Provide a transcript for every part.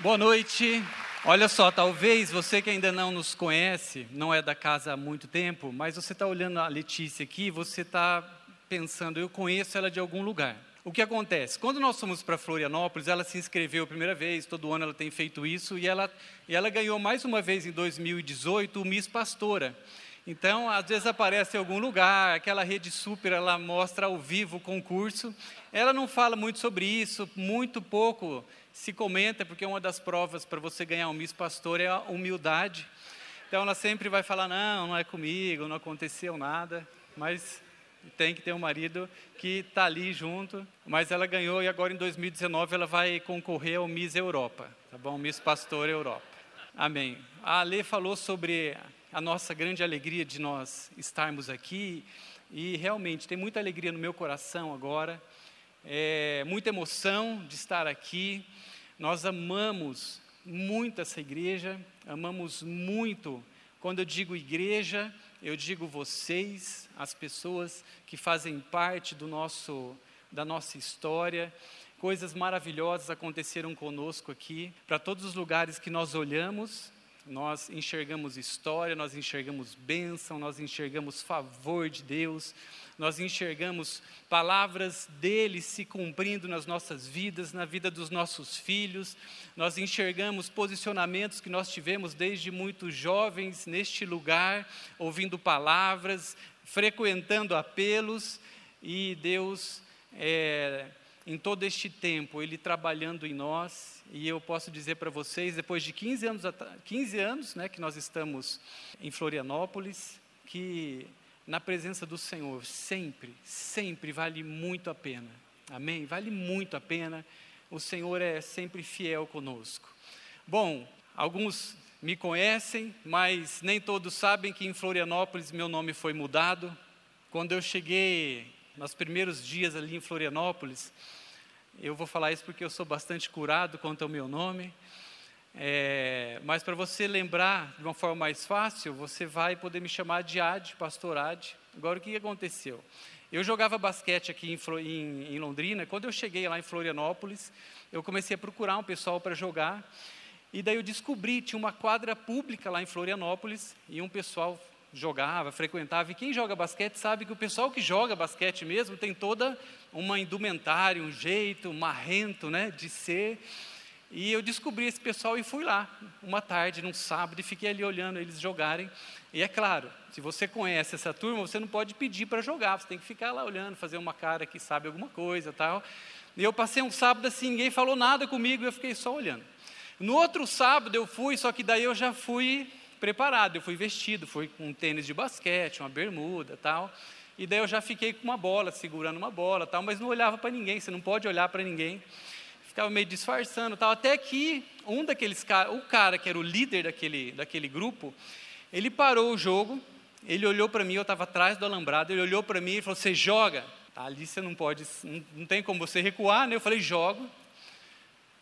Boa noite. Olha só, talvez você que ainda não nos conhece, não é da casa há muito tempo, mas você está olhando a Letícia aqui, você está pensando, eu conheço ela de algum lugar. O que acontece? Quando nós fomos para Florianópolis, ela se inscreveu a primeira vez, todo ano ela tem feito isso, e ela, e ela ganhou mais uma vez em 2018 o Miss Pastora. Então, às vezes aparece em algum lugar, aquela rede super, ela mostra ao vivo o concurso. Ela não fala muito sobre isso, muito pouco se comenta, porque uma das provas para você ganhar um Miss Pastor é a humildade. Então ela sempre vai falar: não, não é comigo, não aconteceu nada, mas tem que ter um marido que está ali junto. Mas ela ganhou e agora em 2019 ela vai concorrer ao Miss Europa, tá bom? Miss Pastor Europa. Amém. A Alê falou sobre a nossa grande alegria de nós estarmos aqui e realmente tem muita alegria no meu coração agora, é, muita emoção de estar aqui. Nós amamos muito essa igreja, amamos muito. Quando eu digo igreja, eu digo vocês, as pessoas que fazem parte do nosso, da nossa história. Coisas maravilhosas aconteceram conosco aqui. Para todos os lugares que nós olhamos, nós enxergamos história, nós enxergamos bênção, nós enxergamos favor de Deus, nós enxergamos palavras dele se cumprindo nas nossas vidas, na vida dos nossos filhos, nós enxergamos posicionamentos que nós tivemos desde muito jovens neste lugar, ouvindo palavras, frequentando apelos, e Deus, é, em todo este tempo, Ele trabalhando em nós, e eu posso dizer para vocês, depois de 15 anos, 15 anos né, que nós estamos em Florianópolis, que na presença do Senhor, sempre, sempre vale muito a pena. Amém? Vale muito a pena. O Senhor é sempre fiel conosco. Bom, alguns me conhecem, mas nem todos sabem que em Florianópolis meu nome foi mudado. Quando eu cheguei nos primeiros dias ali em Florianópolis, eu vou falar isso porque eu sou bastante curado quanto ao meu nome. É, mas para você lembrar de uma forma mais fácil, você vai poder me chamar de Ad, Pastor Ad. Agora, o que aconteceu? Eu jogava basquete aqui em, em, em Londrina. Quando eu cheguei lá em Florianópolis, eu comecei a procurar um pessoal para jogar. E daí eu descobri, tinha uma quadra pública lá em Florianópolis, e um pessoal jogava, frequentava. E quem joga basquete sabe que o pessoal que joga basquete mesmo tem toda uma indumentária, um jeito marrento né, de ser. E eu descobri esse pessoal e fui lá, uma tarde, num sábado, e fiquei ali olhando eles jogarem. E é claro, se você conhece essa turma, você não pode pedir para jogar, você tem que ficar lá olhando, fazer uma cara que sabe alguma coisa tal. E eu passei um sábado assim, ninguém falou nada comigo, eu fiquei só olhando. No outro sábado eu fui, só que daí eu já fui preparado, eu fui vestido, fui com um tênis de basquete, uma bermuda tal. E daí eu já fiquei com uma bola, segurando uma bola tal, mas não olhava para ninguém, você não pode olhar para ninguém ficava meio disfarçando tal, até que um daqueles caras, o cara que era o líder daquele, daquele grupo, ele parou o jogo, ele olhou para mim, eu estava atrás do alambrado, ele olhou para mim e falou, você joga? Tá, ali você não pode, não, não, tem como você recuar, né? Eu falei, jogo.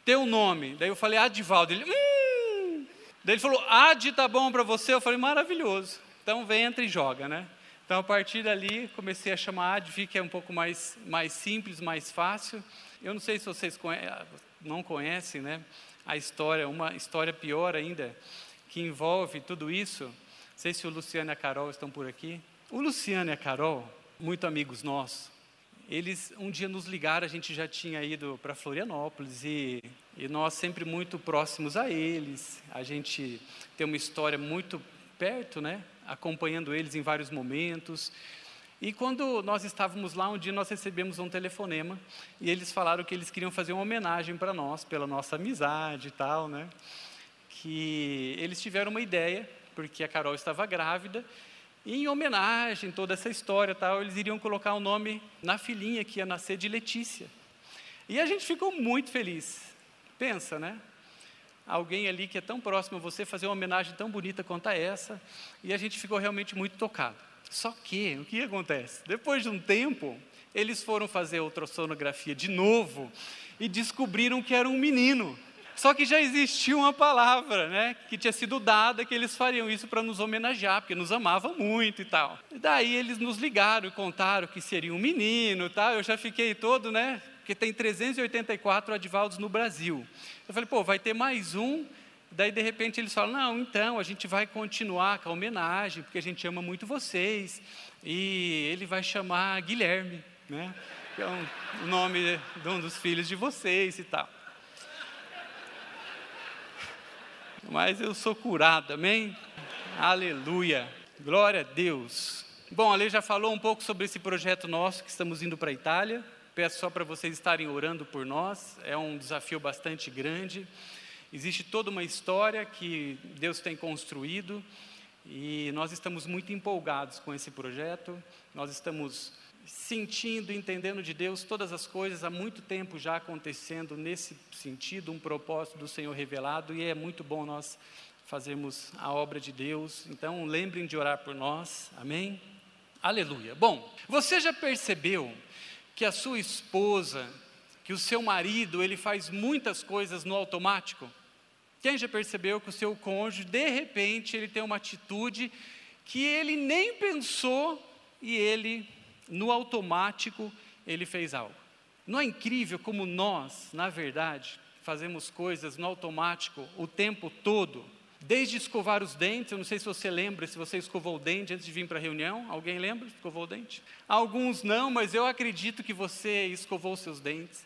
Teu nome? Daí eu falei, Adivaldo. Ele, hum. Daí ele falou, Ad tá bom para você? Eu falei, maravilhoso. Então vem, entra e joga, né? Então a partir dali comecei a chamar Ad, vi que é um pouco mais, mais simples, mais fácil. Eu não sei se vocês não conhecem né, a história, uma história pior ainda, que envolve tudo isso. Não sei se o Luciano e a Carol estão por aqui. O Luciano e a Carol, muito amigos nossos, eles um dia nos ligaram, a gente já tinha ido para Florianópolis e, e nós sempre muito próximos a eles. A gente tem uma história muito perto, né? Acompanhando eles em vários momentos. E quando nós estávamos lá, um dia nós recebemos um telefonema e eles falaram que eles queriam fazer uma homenagem para nós, pela nossa amizade e tal, né? Que eles tiveram uma ideia, porque a Carol estava grávida, e em homenagem toda essa história tal, eles iriam colocar o um nome na filhinha que ia nascer de Letícia. E a gente ficou muito feliz. Pensa, né? Alguém ali que é tão próximo a você fazer uma homenagem tão bonita quanto essa, e a gente ficou realmente muito tocado. Só que, o que acontece? Depois de um tempo, eles foram fazer ultrassonografia de novo e descobriram que era um menino. Só que já existia uma palavra, né, que tinha sido dada que eles fariam isso para nos homenagear, porque nos amavam muito e tal. E daí eles nos ligaram e contaram que seria um menino, tal. Eu já fiquei todo, né, Porque tem 384 Advaldos no Brasil. Eu falei, pô, vai ter mais um. Daí, de repente, eles falam: não, então, a gente vai continuar com a homenagem, porque a gente ama muito vocês. E ele vai chamar Guilherme, né? Que é um, o nome de um dos filhos de vocês e tal. Mas eu sou curado, amém? Aleluia. Glória a Deus. Bom, a Lei já falou um pouco sobre esse projeto nosso que estamos indo para a Itália. Peço só para vocês estarem orando por nós. É um desafio bastante grande. Existe toda uma história que Deus tem construído e nós estamos muito empolgados com esse projeto. Nós estamos sentindo, entendendo de Deus todas as coisas há muito tempo já acontecendo nesse sentido, um propósito do Senhor revelado e é muito bom nós fazermos a obra de Deus. Então, lembrem de orar por nós. Amém? Aleluia. Bom, você já percebeu que a sua esposa, que o seu marido, ele faz muitas coisas no automático? Quem já percebeu que o seu cônjuge, de repente, ele tem uma atitude que ele nem pensou e ele, no automático, ele fez algo? Não é incrível como nós, na verdade, fazemos coisas no automático o tempo todo? Desde escovar os dentes, eu não sei se você lembra, se você escovou o dente antes de vir para a reunião. Alguém lembra? Escovou o dente? Alguns não, mas eu acredito que você escovou seus dentes.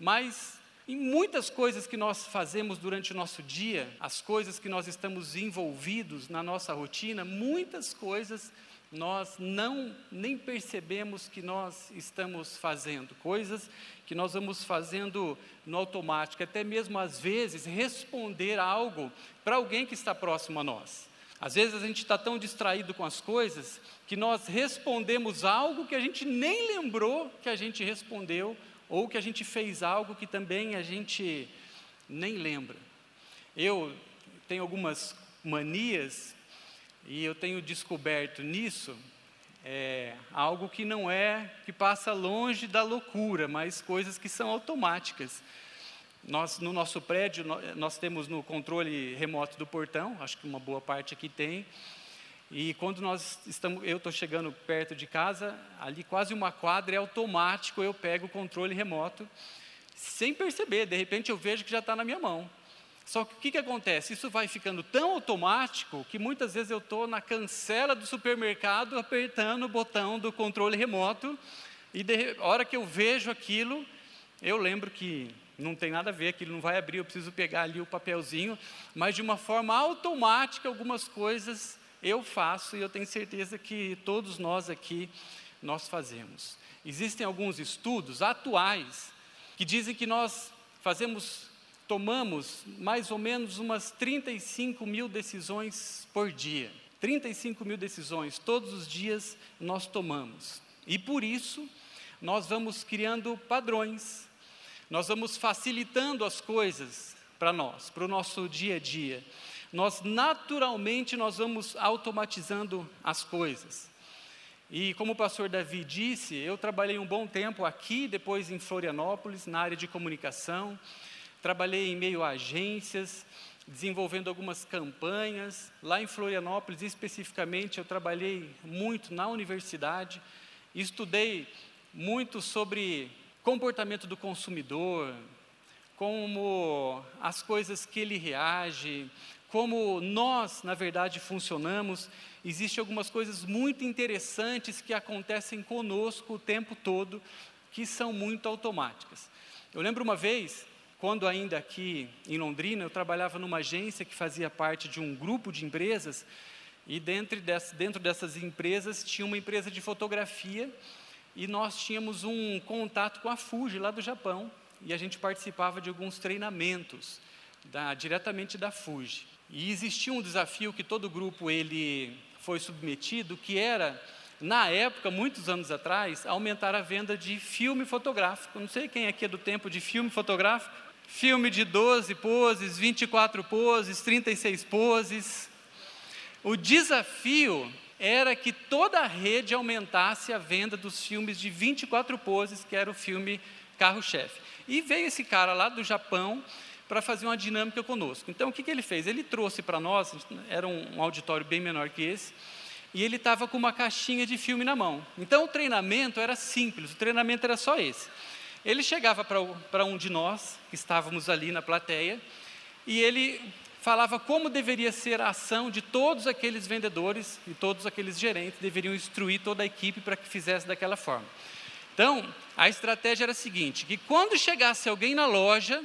Mas em muitas coisas que nós fazemos durante o nosso dia, as coisas que nós estamos envolvidos na nossa rotina, muitas coisas nós não nem percebemos que nós estamos fazendo, coisas que nós vamos fazendo no automático, até mesmo às vezes responder algo para alguém que está próximo a nós. Às vezes a gente está tão distraído com as coisas que nós respondemos algo que a gente nem lembrou que a gente respondeu, ou que a gente fez algo que também a gente nem lembra. Eu tenho algumas manias e eu tenho descoberto nisso é, algo que não é, que passa longe da loucura, mas coisas que são automáticas. Nós, no nosso prédio, nós temos no controle remoto do portão, acho que uma boa parte aqui tem, e quando nós estamos, eu estou chegando perto de casa, ali quase uma quadra é automático, eu pego o controle remoto, sem perceber, de repente eu vejo que já está na minha mão. Só que o que, que acontece? Isso vai ficando tão automático que muitas vezes eu estou na cancela do supermercado apertando o botão do controle remoto e de, hora que eu vejo aquilo, eu lembro que não tem nada a ver, aquilo não vai abrir, eu preciso pegar ali o papelzinho, mas de uma forma automática algumas coisas eu faço e eu tenho certeza que todos nós aqui nós fazemos. Existem alguns estudos atuais que dizem que nós fazemos tomamos mais ou menos umas 35 mil decisões por dia. 35 mil decisões, todos os dias nós tomamos. E por isso, nós vamos criando padrões, nós vamos facilitando as coisas para nós, para o nosso dia a dia. Nós naturalmente nós vamos automatizando as coisas. E como o pastor Davi disse, eu trabalhei um bom tempo aqui, depois em Florianópolis, na área de comunicação. Trabalhei em meio a agências, desenvolvendo algumas campanhas. Lá em Florianópolis, especificamente, eu trabalhei muito na universidade, estudei muito sobre comportamento do consumidor, como as coisas que ele reage, como nós, na verdade, funcionamos. Existem algumas coisas muito interessantes que acontecem conosco o tempo todo, que são muito automáticas. Eu lembro uma vez quando ainda aqui em Londrina, eu trabalhava numa agência que fazia parte de um grupo de empresas, e dentro, dessas, dentro dessas empresas tinha uma empresa de fotografia, e nós tínhamos um contato com a Fuji, lá do Japão, e a gente participava de alguns treinamentos, da, diretamente da Fuji. E existia um desafio que todo grupo ele foi submetido, que era na época, muitos anos atrás, aumentar a venda de filme fotográfico. Não sei quem aqui é do tempo de filme fotográfico. Filme de 12 poses, 24 poses, 36 poses. O desafio era que toda a rede aumentasse a venda dos filmes de 24 poses, que era o filme carro-chefe. E veio esse cara lá do Japão para fazer uma dinâmica conosco. Então, o que, que ele fez? Ele trouxe para nós, era um auditório bem menor que esse, e ele estava com uma caixinha de filme na mão. Então, o treinamento era simples, o treinamento era só esse. Ele chegava para um de nós, que estávamos ali na plateia, e ele falava como deveria ser a ação de todos aqueles vendedores e todos aqueles gerentes deveriam instruir toda a equipe para que fizesse daquela forma. Então, a estratégia era a seguinte, que quando chegasse alguém na loja,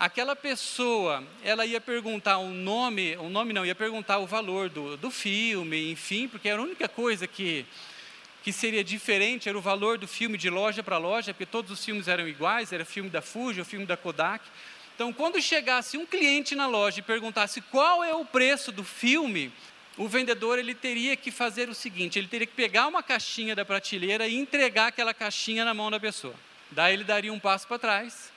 aquela pessoa, ela ia perguntar o um nome, o um nome não, ia perguntar o valor do, do filme, enfim, porque era a única coisa que que seria diferente era o valor do filme de loja para loja, porque todos os filmes eram iguais, era filme da Fuji, o filme da Kodak. Então, quando chegasse um cliente na loja e perguntasse qual é o preço do filme, o vendedor ele teria que fazer o seguinte: ele teria que pegar uma caixinha da prateleira e entregar aquela caixinha na mão da pessoa. Daí ele daria um passo para trás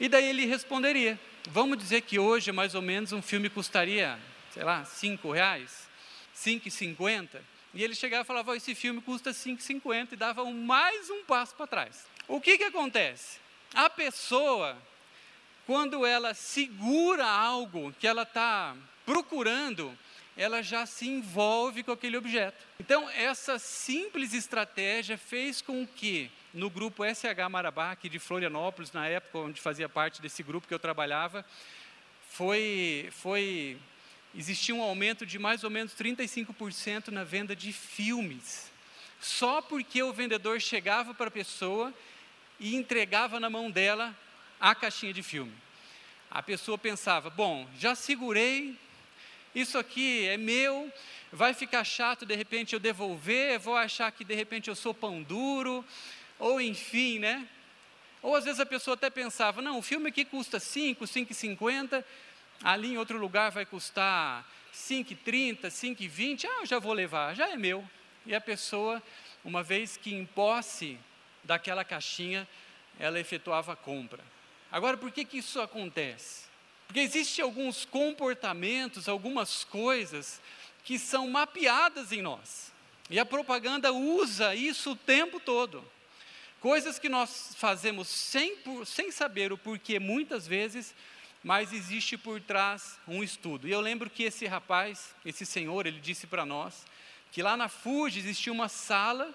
e daí ele responderia. Vamos dizer que hoje mais ou menos um filme custaria, sei lá, cinco reais, cinco e cinquenta. E ele chegava e falava: esse filme custa 5,50 e dava um, mais um passo para trás. O que, que acontece? A pessoa, quando ela segura algo que ela está procurando, ela já se envolve com aquele objeto. Então, essa simples estratégia fez com que, no grupo SH Marabá, aqui de Florianópolis, na época onde fazia parte desse grupo que eu trabalhava, foi, foi existia um aumento de mais ou menos 35% na venda de filmes. Só porque o vendedor chegava para a pessoa e entregava na mão dela a caixinha de filme. A pessoa pensava: bom, já segurei, isso aqui é meu, vai ficar chato de repente eu devolver, vou achar que de repente eu sou pão duro, ou enfim, né? Ou às vezes a pessoa até pensava: não, o filme aqui custa 5, 5,50 ali em outro lugar vai custar 5,30, 5,20, ah, eu já vou levar, já é meu. E a pessoa, uma vez que em posse daquela caixinha, ela efetuava a compra. Agora, por que, que isso acontece? Porque existem alguns comportamentos, algumas coisas que são mapeadas em nós. E a propaganda usa isso o tempo todo. Coisas que nós fazemos sem, sem saber o porquê, muitas vezes, mas existe por trás um estudo. E eu lembro que esse rapaz, esse senhor, ele disse para nós que lá na Fuji existia uma sala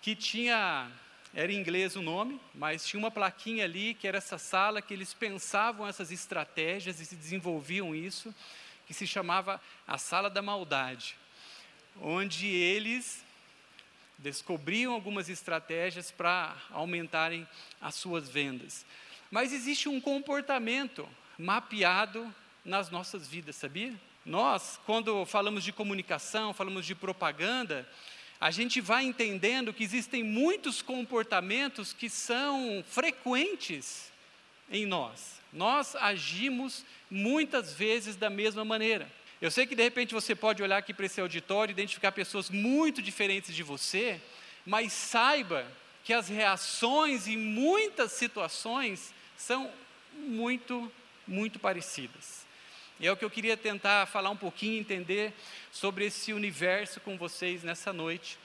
que tinha, era em inglês o nome, mas tinha uma plaquinha ali que era essa sala que eles pensavam essas estratégias e se desenvolviam isso, que se chamava a sala da maldade, onde eles descobriam algumas estratégias para aumentarem as suas vendas. Mas existe um comportamento mapeado nas nossas vidas, sabia? Nós, quando falamos de comunicação, falamos de propaganda, a gente vai entendendo que existem muitos comportamentos que são frequentes em nós. Nós agimos muitas vezes da mesma maneira. Eu sei que de repente você pode olhar aqui para esse auditório e identificar pessoas muito diferentes de você, mas saiba que as reações em muitas situações são muito, muito parecidas. E é o que eu queria tentar falar um pouquinho, entender sobre esse universo com vocês nessa noite.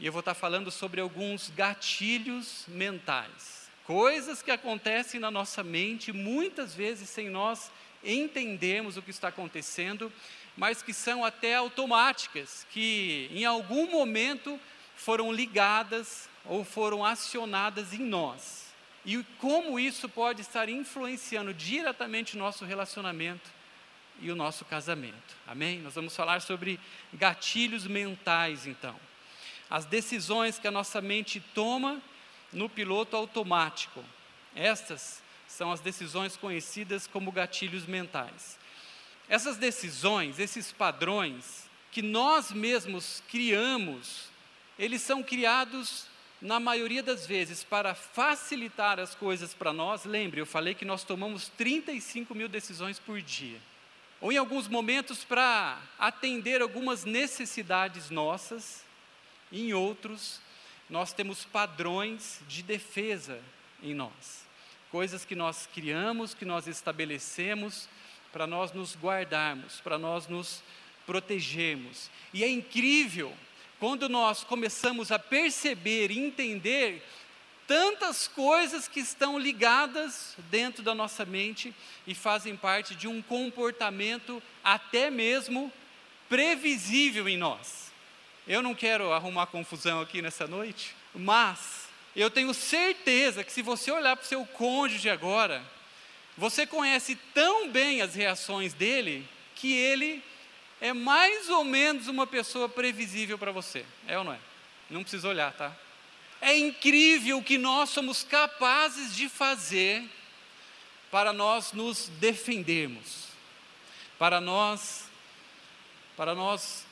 E eu vou estar falando sobre alguns gatilhos mentais, coisas que acontecem na nossa mente, muitas vezes sem nós entendermos o que está acontecendo, mas que são até automáticas, que em algum momento foram ligadas ou foram acionadas em nós e como isso pode estar influenciando diretamente o nosso relacionamento e o nosso casamento. Amém? Nós vamos falar sobre gatilhos mentais, então. As decisões que a nossa mente toma no piloto automático. Estas são as decisões conhecidas como gatilhos mentais. Essas decisões, esses padrões que nós mesmos criamos, eles são criados na maioria das vezes, para facilitar as coisas para nós, lembre, eu falei que nós tomamos 35 mil decisões por dia. Ou em alguns momentos para atender algumas necessidades nossas, em outros, nós temos padrões de defesa em nós. Coisas que nós criamos, que nós estabelecemos para nós nos guardarmos, para nós nos protegermos. E é incrível quando nós começamos a perceber e entender tantas coisas que estão ligadas dentro da nossa mente e fazem parte de um comportamento até mesmo previsível em nós. Eu não quero arrumar confusão aqui nessa noite, mas Eu tenho certeza que se você olhar para o seu cônjuge agora, você conhece tão bem as reações dele que ele é mais ou menos uma pessoa previsível para você. É ou não é? Não precisa olhar, tá? É incrível o que nós somos capazes de fazer para nós nos defendermos, para nós para nós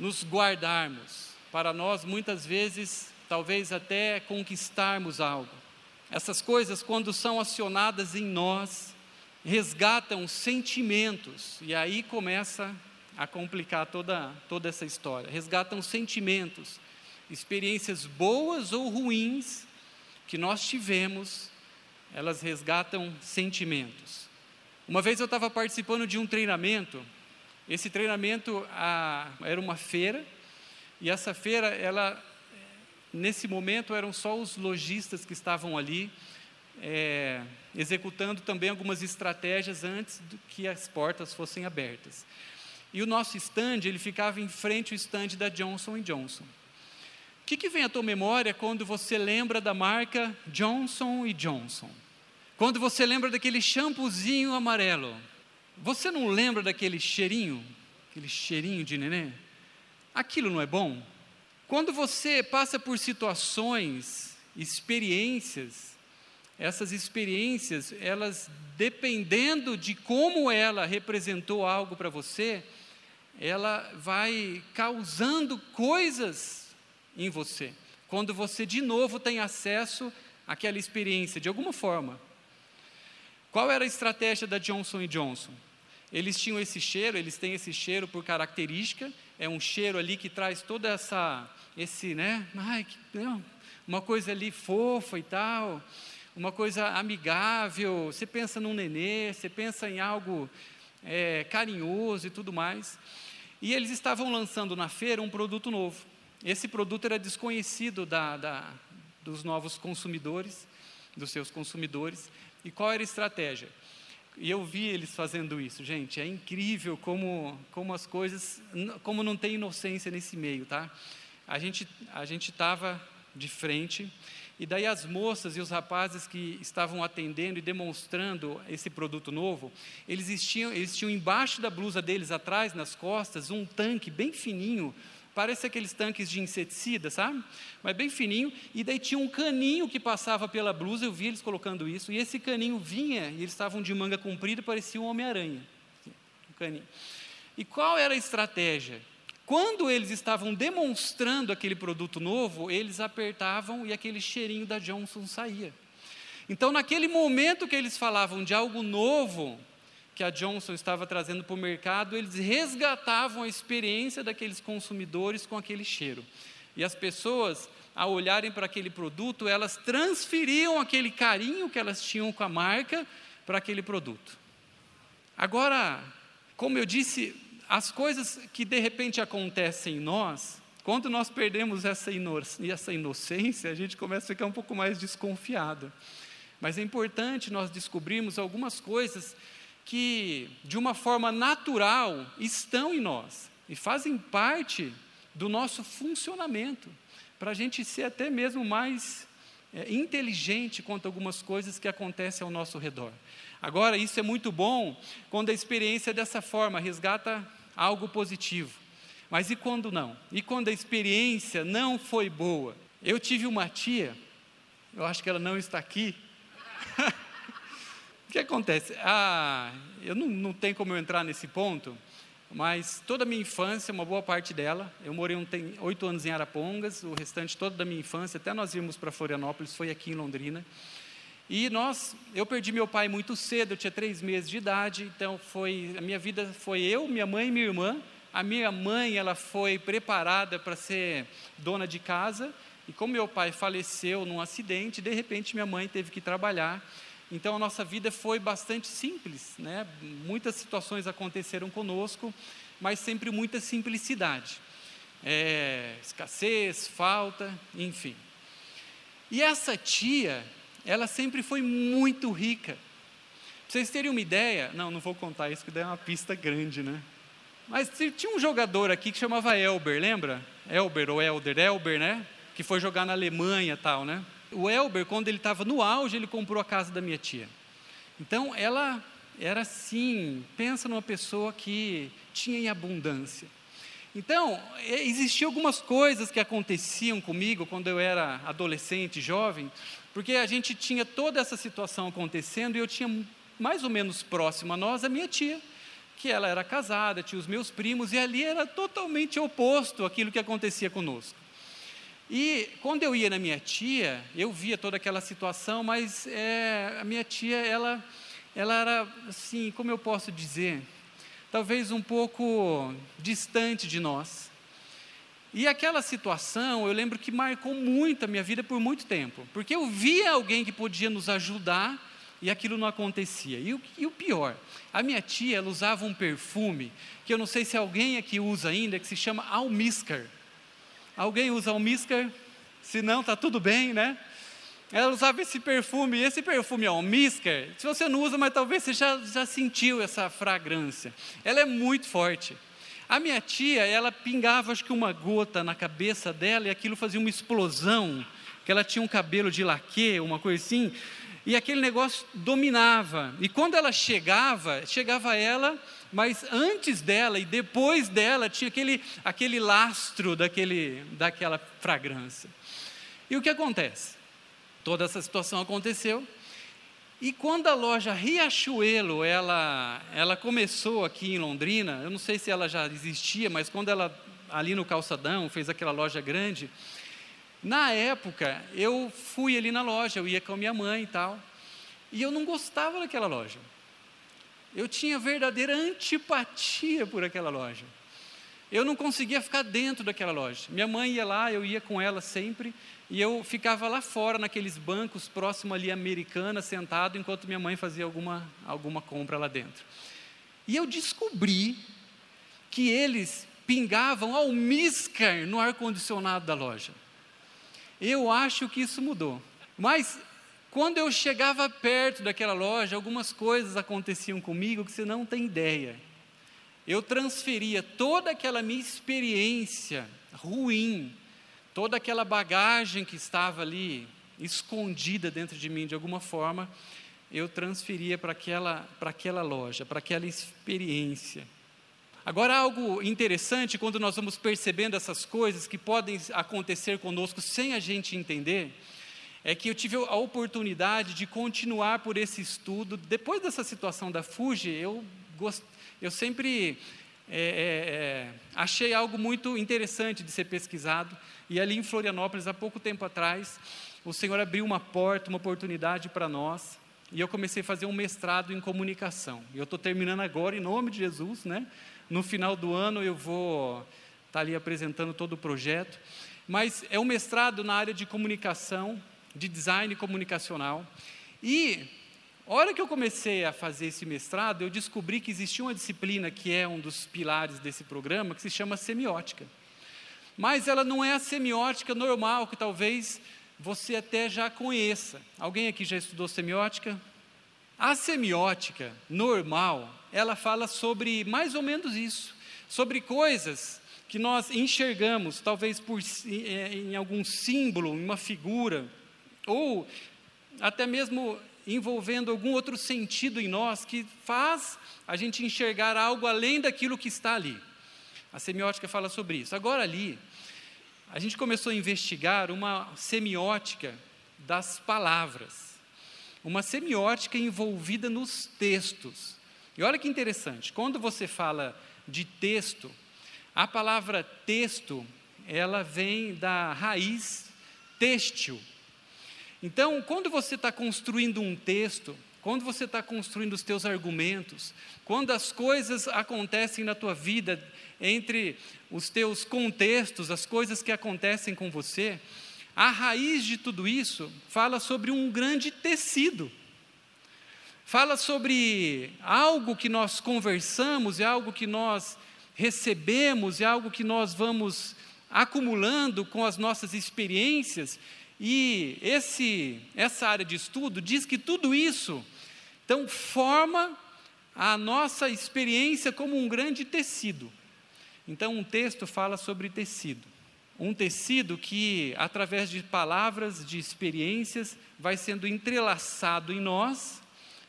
nos guardarmos, para nós muitas vezes talvez até conquistarmos algo. Essas coisas quando são acionadas em nós, resgatam sentimentos e aí começa a complicar toda toda essa história. Resgatam sentimentos, experiências boas ou ruins que nós tivemos, elas resgatam sentimentos. Uma vez eu estava participando de um treinamento, esse treinamento ah, era uma feira, e essa feira, ela, nesse momento, eram só os lojistas que estavam ali, é, executando também algumas estratégias antes do que as portas fossem abertas. E o nosso stand, ele ficava em frente ao stand da Johnson Johnson que, que vem à tua memória quando você lembra da marca Johnson Johnson? Quando você lembra daquele shampoozinho amarelo? Você não lembra daquele cheirinho? Aquele cheirinho de neném? Aquilo não é bom? Quando você passa por situações, experiências, essas experiências, elas, dependendo de como ela representou algo para você, ela vai causando coisas em você. Quando você de novo tem acesso àquela experiência, de alguma forma. Qual era a estratégia da Johnson Johnson? Eles tinham esse cheiro, eles têm esse cheiro por característica, é um cheiro ali que traz toda essa, esse, né, ai, que, não, uma coisa ali fofa e tal, uma coisa amigável, você pensa num nenê, você pensa em algo é, carinhoso e tudo mais. E eles estavam lançando na feira um produto novo. Esse produto era desconhecido da, da, dos novos consumidores, dos seus consumidores. E qual era a estratégia? E eu vi eles fazendo isso, gente. É incrível como, como as coisas, como não tem inocência nesse meio, tá? A gente a gente estava de frente e daí as moças e os rapazes que estavam atendendo e demonstrando esse produto novo, eles tinham, eles tinham embaixo da blusa deles, atrás, nas costas, um tanque bem fininho Parece aqueles tanques de inseticida, sabe? Mas bem fininho. E daí tinha um caninho que passava pela blusa, eu vi eles colocando isso. E esse caninho vinha, e eles estavam de manga comprida, parecia um Homem-Aranha. Um caninho. E qual era a estratégia? Quando eles estavam demonstrando aquele produto novo, eles apertavam e aquele cheirinho da Johnson saía. Então, naquele momento que eles falavam de algo novo, que a Johnson estava trazendo para o mercado, eles resgatavam a experiência daqueles consumidores com aquele cheiro. E as pessoas, ao olharem para aquele produto, elas transferiam aquele carinho que elas tinham com a marca para aquele produto. Agora, como eu disse, as coisas que de repente acontecem em nós, quando nós perdemos essa, essa inocência, a gente começa a ficar um pouco mais desconfiado. Mas é importante nós descobrirmos algumas coisas que, de uma forma natural, estão em nós e fazem parte do nosso funcionamento, para a gente ser até mesmo mais é, inteligente quanto a algumas coisas que acontecem ao nosso redor. Agora, isso é muito bom quando a experiência dessa forma resgata algo positivo. Mas e quando não? E quando a experiência não foi boa? Eu tive uma tia, eu acho que ela não está aqui. O que acontece? Ah, eu não, não tenho como eu entrar nesse ponto, mas toda a minha infância, uma boa parte dela, eu morei oito anos em Arapongas, o restante toda da minha infância, até nós irmos para Florianópolis, foi aqui em Londrina. E nós, eu perdi meu pai muito cedo, eu tinha três meses de idade, então foi a minha vida foi eu, minha mãe e minha irmã. A minha mãe, ela foi preparada para ser dona de casa, e como meu pai faleceu num acidente, de repente minha mãe teve que trabalhar. Então a nossa vida foi bastante simples, né? Muitas situações aconteceram conosco, mas sempre muita simplicidade. É, escassez, falta, enfim. E essa tia, ela sempre foi muito rica. Pra vocês terem uma ideia, não, não vou contar isso, que daí é uma pista grande, né? Mas tinha um jogador aqui que chamava Elber, lembra? Elber ou Elder, Elber, né? Que foi jogar na Alemanha tal, né? O Elber, quando ele estava no auge, ele comprou a casa da minha tia. Então, ela era assim, pensa numa pessoa que tinha em abundância. Então, existiam algumas coisas que aconteciam comigo quando eu era adolescente, jovem, porque a gente tinha toda essa situação acontecendo e eu tinha mais ou menos próximo a nós a minha tia, que ela era casada, tinha os meus primos, e ali era totalmente oposto àquilo que acontecia conosco. E quando eu ia na minha tia, eu via toda aquela situação, mas é, a minha tia, ela, ela era assim, como eu posso dizer, talvez um pouco distante de nós. E aquela situação, eu lembro que marcou muito a minha vida por muito tempo, porque eu via alguém que podia nos ajudar e aquilo não acontecia. E o, e o, pior, a minha tia, ela usava um perfume, que eu não sei se alguém aqui usa ainda, que se chama Almisker. Alguém usa Almisker? Se não, está tudo bem, né? Ela usava esse perfume, esse perfume Almisker, se você não usa, mas talvez você já, já sentiu essa fragrância. Ela é muito forte. A minha tia, ela pingava acho que uma gota na cabeça dela e aquilo fazia uma explosão, que ela tinha um cabelo de laque, uma coisa assim, e aquele negócio dominava. E quando ela chegava, chegava ela, mas antes dela e depois dela tinha aquele, aquele lastro daquele, daquela fragrância. E o que acontece? Toda essa situação aconteceu. E quando a loja Riachuelo, ela, ela começou aqui em Londrina, eu não sei se ela já existia, mas quando ela, ali no calçadão, fez aquela loja grande, na época, eu fui ali na loja, eu ia com a minha mãe e tal, e eu não gostava daquela loja. Eu tinha verdadeira antipatia por aquela loja. Eu não conseguia ficar dentro daquela loja. Minha mãe ia lá, eu ia com ela sempre, e eu ficava lá fora, naqueles bancos próximo ali Americana, sentado, enquanto minha mãe fazia alguma, alguma compra lá dentro. E eu descobri que eles pingavam almíscar no ar-condicionado da loja. Eu acho que isso mudou. Mas quando eu chegava perto daquela loja, algumas coisas aconteciam comigo que você não tem ideia. Eu transferia toda aquela minha experiência ruim, toda aquela bagagem que estava ali escondida dentro de mim de alguma forma, eu transferia para aquela, para aquela loja, para aquela experiência. Agora, algo interessante quando nós vamos percebendo essas coisas que podem acontecer conosco sem a gente entender, é que eu tive a oportunidade de continuar por esse estudo. Depois dessa situação da Fuji, eu, gost... eu sempre é, é, é, achei algo muito interessante de ser pesquisado. E ali em Florianópolis, há pouco tempo atrás, o Senhor abriu uma porta, uma oportunidade para nós. E eu comecei a fazer um mestrado em comunicação. E eu estou terminando agora, em nome de Jesus, né? No final do ano eu vou estar tá ali apresentando todo o projeto. Mas é um mestrado na área de comunicação, de design comunicacional. E, hora que eu comecei a fazer esse mestrado, eu descobri que existia uma disciplina que é um dos pilares desse programa, que se chama semiótica. Mas ela não é a semiótica normal, que talvez você até já conheça. Alguém aqui já estudou semiótica? A semiótica normal, ela fala sobre mais ou menos isso, sobre coisas que nós enxergamos, talvez por, é, em algum símbolo, em uma figura, ou até mesmo envolvendo algum outro sentido em nós que faz a gente enxergar algo além daquilo que está ali. A semiótica fala sobre isso. Agora, ali, a gente começou a investigar uma semiótica das palavras, uma semiótica envolvida nos textos. E olha que interessante, quando você fala de texto, a palavra texto, ela vem da raiz têxtil. Então, quando você está construindo um texto, quando você está construindo os teus argumentos, quando as coisas acontecem na tua vida, entre os teus contextos, as coisas que acontecem com você, a raiz de tudo isso fala sobre um grande tecido fala sobre algo que nós conversamos, é algo que nós recebemos, é algo que nós vamos acumulando com as nossas experiências. E esse, essa área de estudo diz que tudo isso então forma a nossa experiência como um grande tecido. Então um texto fala sobre tecido. um tecido que, através de palavras, de experiências, vai sendo entrelaçado em nós,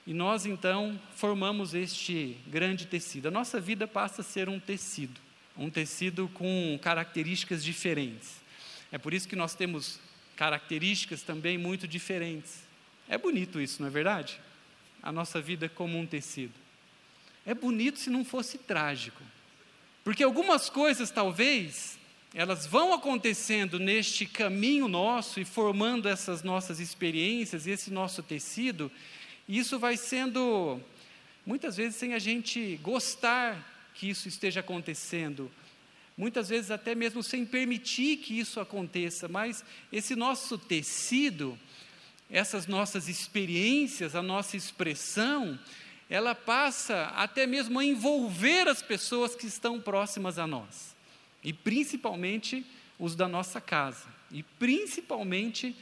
e nós então formamos este grande tecido. A nossa vida passa a ser um tecido, um tecido com características diferentes. É por isso que nós temos características também muito diferentes. É bonito isso, não é verdade? A nossa vida como um tecido. É bonito se não fosse trágico. Porque algumas coisas, talvez, elas vão acontecendo neste caminho nosso e formando essas nossas experiências e esse nosso tecido, e isso vai sendo, muitas vezes, sem a gente gostar que isso esteja acontecendo, muitas vezes até mesmo sem permitir que isso aconteça, mas esse nosso tecido, essas nossas experiências, a nossa expressão, ela passa até mesmo a envolver as pessoas que estão próximas a nós e principalmente os da nossa casa, e principalmente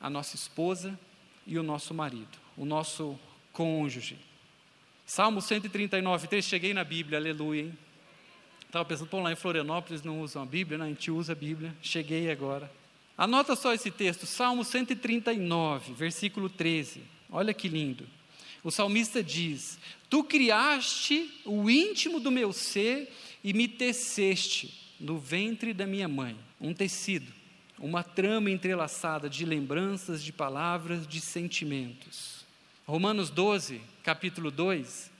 a nossa esposa e o nosso marido, o nosso cônjuge. Salmo 139, 3, cheguei na Bíblia, aleluia, hein? Estava pensando, pô, lá em Florianópolis não usam a Bíblia, né? a gente usa a Bíblia, cheguei agora. Anota só esse texto, Salmo 139, versículo 13, olha que lindo. O salmista diz: Tu criaste o íntimo do meu ser e me teceste no ventre da minha mãe. Um tecido, uma trama entrelaçada de lembranças, de palavras, de sentimentos. Romanos 12, capítulo 2,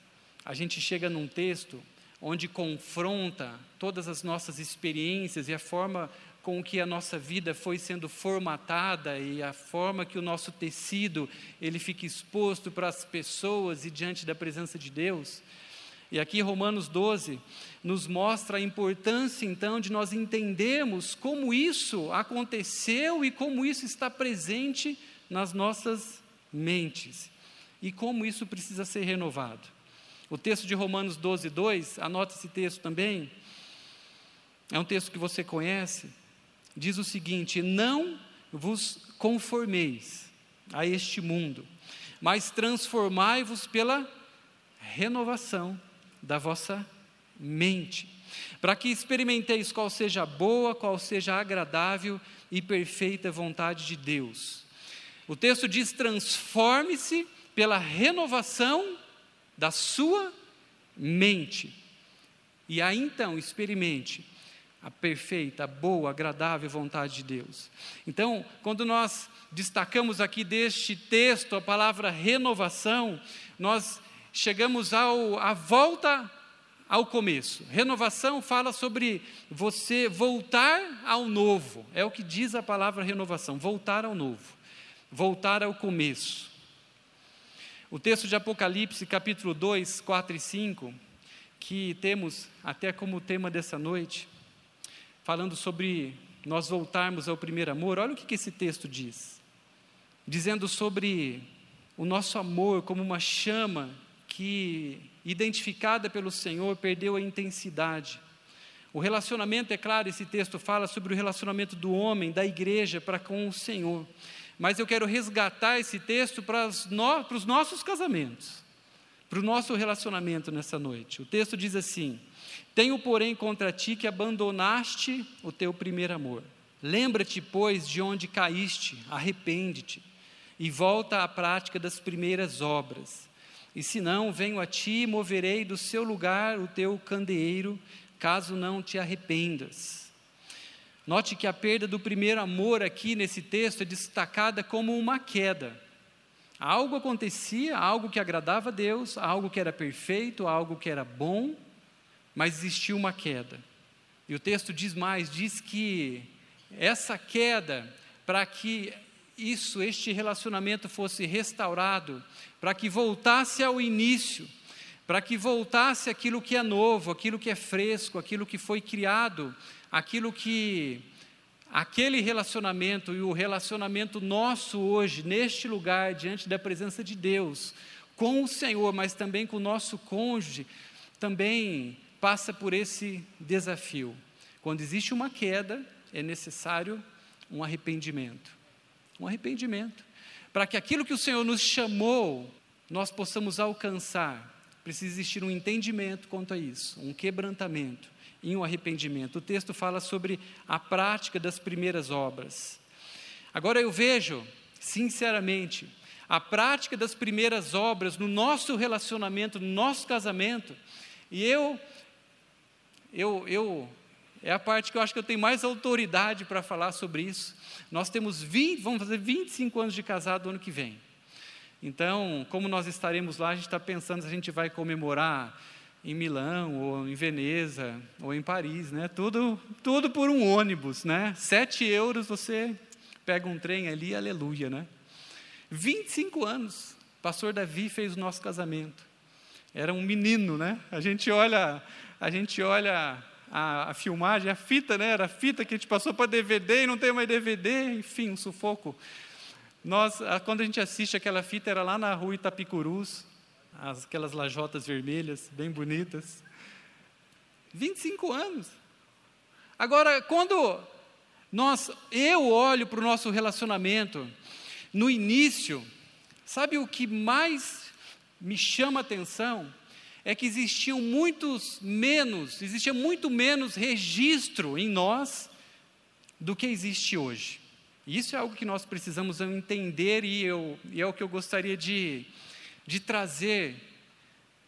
a gente chega num texto onde confronta todas as nossas experiências e a forma com que a nossa vida foi sendo formatada e a forma que o nosso tecido ele fica exposto para as pessoas e diante da presença de Deus. E aqui Romanos 12 nos mostra a importância então de nós entendermos como isso aconteceu e como isso está presente nas nossas mentes e como isso precisa ser renovado. O texto de Romanos 12, 2, anota esse texto também, é um texto que você conhece, diz o seguinte: Não vos conformeis a este mundo, mas transformai-vos pela renovação da vossa mente, para que experimenteis qual seja a boa, qual seja a agradável e perfeita vontade de Deus. O texto diz: transforme-se pela renovação da sua mente. E aí então experimente a perfeita, boa, agradável vontade de Deus. Então, quando nós destacamos aqui deste texto a palavra renovação, nós chegamos ao, à volta ao começo. Renovação fala sobre você voltar ao novo, é o que diz a palavra renovação, voltar ao novo, voltar ao começo. O texto de Apocalipse, capítulo 2, 4 e 5, que temos até como tema dessa noite, falando sobre nós voltarmos ao primeiro amor, olha o que esse texto diz. Dizendo sobre o nosso amor como uma chama que, identificada pelo Senhor, perdeu a intensidade. O relacionamento, é claro, esse texto fala sobre o relacionamento do homem, da igreja para com o Senhor. Mas eu quero resgatar esse texto para os, no, para os nossos casamentos, para o nosso relacionamento nessa noite. O texto diz assim: Tenho, porém, contra ti que abandonaste o teu primeiro amor. Lembra-te, pois, de onde caíste, arrepende-te e volta à prática das primeiras obras. E se não, venho a ti e moverei do seu lugar o teu candeeiro, caso não te arrependas. Note que a perda do primeiro amor aqui nesse texto é destacada como uma queda. Algo acontecia, algo que agradava a Deus, algo que era perfeito, algo que era bom, mas existiu uma queda. E o texto diz mais: diz que essa queda, para que isso, este relacionamento fosse restaurado, para que voltasse ao início, para que voltasse aquilo que é novo, aquilo que é fresco, aquilo que foi criado, aquilo que aquele relacionamento e o relacionamento nosso hoje, neste lugar, diante da presença de Deus, com o Senhor, mas também com o nosso cônjuge, também passa por esse desafio. Quando existe uma queda, é necessário um arrependimento um arrependimento. Para que aquilo que o Senhor nos chamou, nós possamos alcançar, precisa existir um entendimento quanto a isso, um quebrantamento. Em um arrependimento. O texto fala sobre a prática das primeiras obras. Agora eu vejo, sinceramente, a prática das primeiras obras no nosso relacionamento, no nosso casamento, e eu, eu, eu, é a parte que eu acho que eu tenho mais autoridade para falar sobre isso. Nós temos 20, vamos fazer 25 anos de casado ano que vem. Então, como nós estaremos lá, a gente está pensando se a gente vai comemorar em Milão, ou em Veneza, ou em Paris, né? Tudo, tudo por um ônibus, né? Sete euros você pega um trem ali, aleluia, né? 25 anos, pastor Davi fez o nosso casamento. Era um menino, né? A gente olha, a gente olha a, a filmagem, a fita, né? Era a fita que a gente passou para DVD e não tem mais DVD, enfim, um sufoco. Nós, quando a gente assiste aquela fita, era lá na rua Itapicurus, aquelas lajotas vermelhas, bem bonitas. 25 anos. Agora, quando nós, eu olho para o nosso relacionamento, no início, sabe o que mais me chama a atenção? É que existiam muitos menos, existia muito menos registro em nós do que existe hoje. Isso é algo que nós precisamos entender e, eu, e é o que eu gostaria de de trazer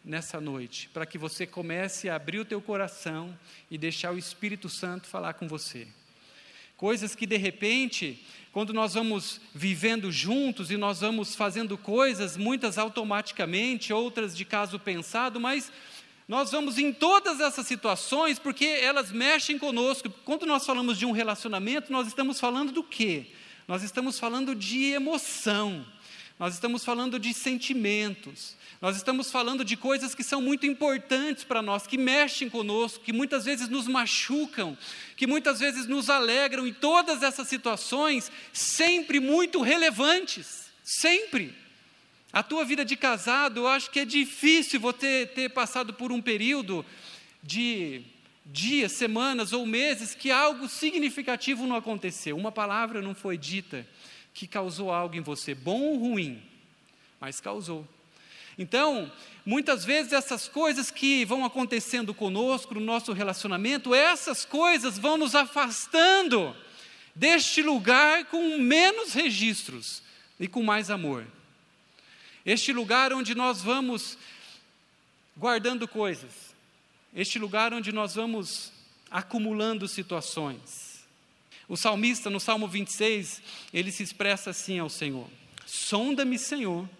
nessa noite, para que você comece a abrir o teu coração e deixar o Espírito Santo falar com você. Coisas que de repente, quando nós vamos vivendo juntos e nós vamos fazendo coisas, muitas automaticamente, outras de caso pensado, mas nós vamos em todas essas situações porque elas mexem conosco. Quando nós falamos de um relacionamento, nós estamos falando do quê? Nós estamos falando de emoção nós estamos falando de sentimentos, nós estamos falando de coisas que são muito importantes para nós, que mexem conosco, que muitas vezes nos machucam, que muitas vezes nos alegram, e todas essas situações sempre muito relevantes, sempre. A tua vida de casado, eu acho que é difícil você ter passado por um período de dias, semanas ou meses que algo significativo não aconteceu, uma palavra não foi dita que causou algo em você, bom ou ruim, mas causou. Então, muitas vezes essas coisas que vão acontecendo conosco, no nosso relacionamento, essas coisas vão nos afastando deste lugar com menos registros e com mais amor. Este lugar onde nós vamos guardando coisas, este lugar onde nós vamos acumulando situações. O salmista, no Salmo 26, ele se expressa assim ao Senhor: Sonda-me, Senhor,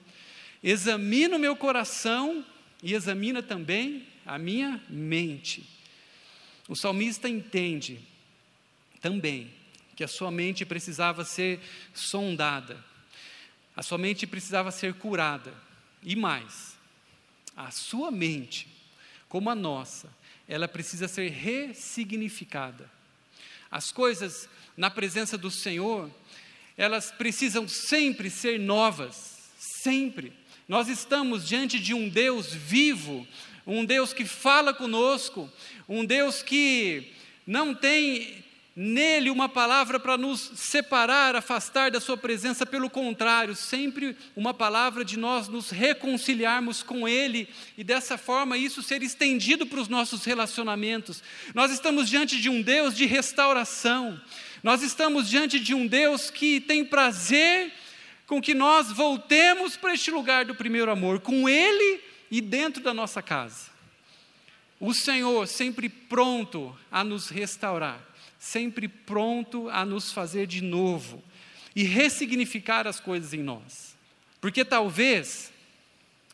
examina o meu coração e examina também a minha mente. O salmista entende também que a sua mente precisava ser sondada, a sua mente precisava ser curada, e mais, a sua mente, como a nossa, ela precisa ser ressignificada. As coisas na presença do Senhor, elas precisam sempre ser novas, sempre. Nós estamos diante de um Deus vivo, um Deus que fala conosco, um Deus que não tem nele uma palavra para nos separar, afastar da Sua presença, pelo contrário, sempre uma palavra de nós nos reconciliarmos com Ele e dessa forma isso ser estendido para os nossos relacionamentos. Nós estamos diante de um Deus de restauração, nós estamos diante de um Deus que tem prazer com que nós voltemos para este lugar do primeiro amor, com Ele e dentro da nossa casa. O Senhor sempre pronto a nos restaurar, sempre pronto a nos fazer de novo e ressignificar as coisas em nós. Porque talvez,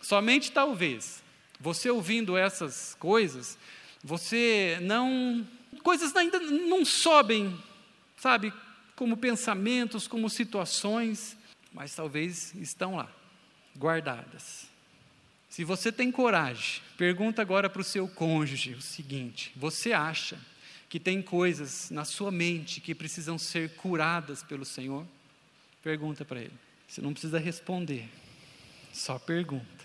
somente talvez, você ouvindo essas coisas, você não. coisas ainda não sobem sabe, como pensamentos, como situações, mas talvez estão lá, guardadas. Se você tem coragem, pergunta agora para o seu cônjuge o seguinte: você acha que tem coisas na sua mente que precisam ser curadas pelo Senhor? Pergunta para ele. Você não precisa responder, só pergunta.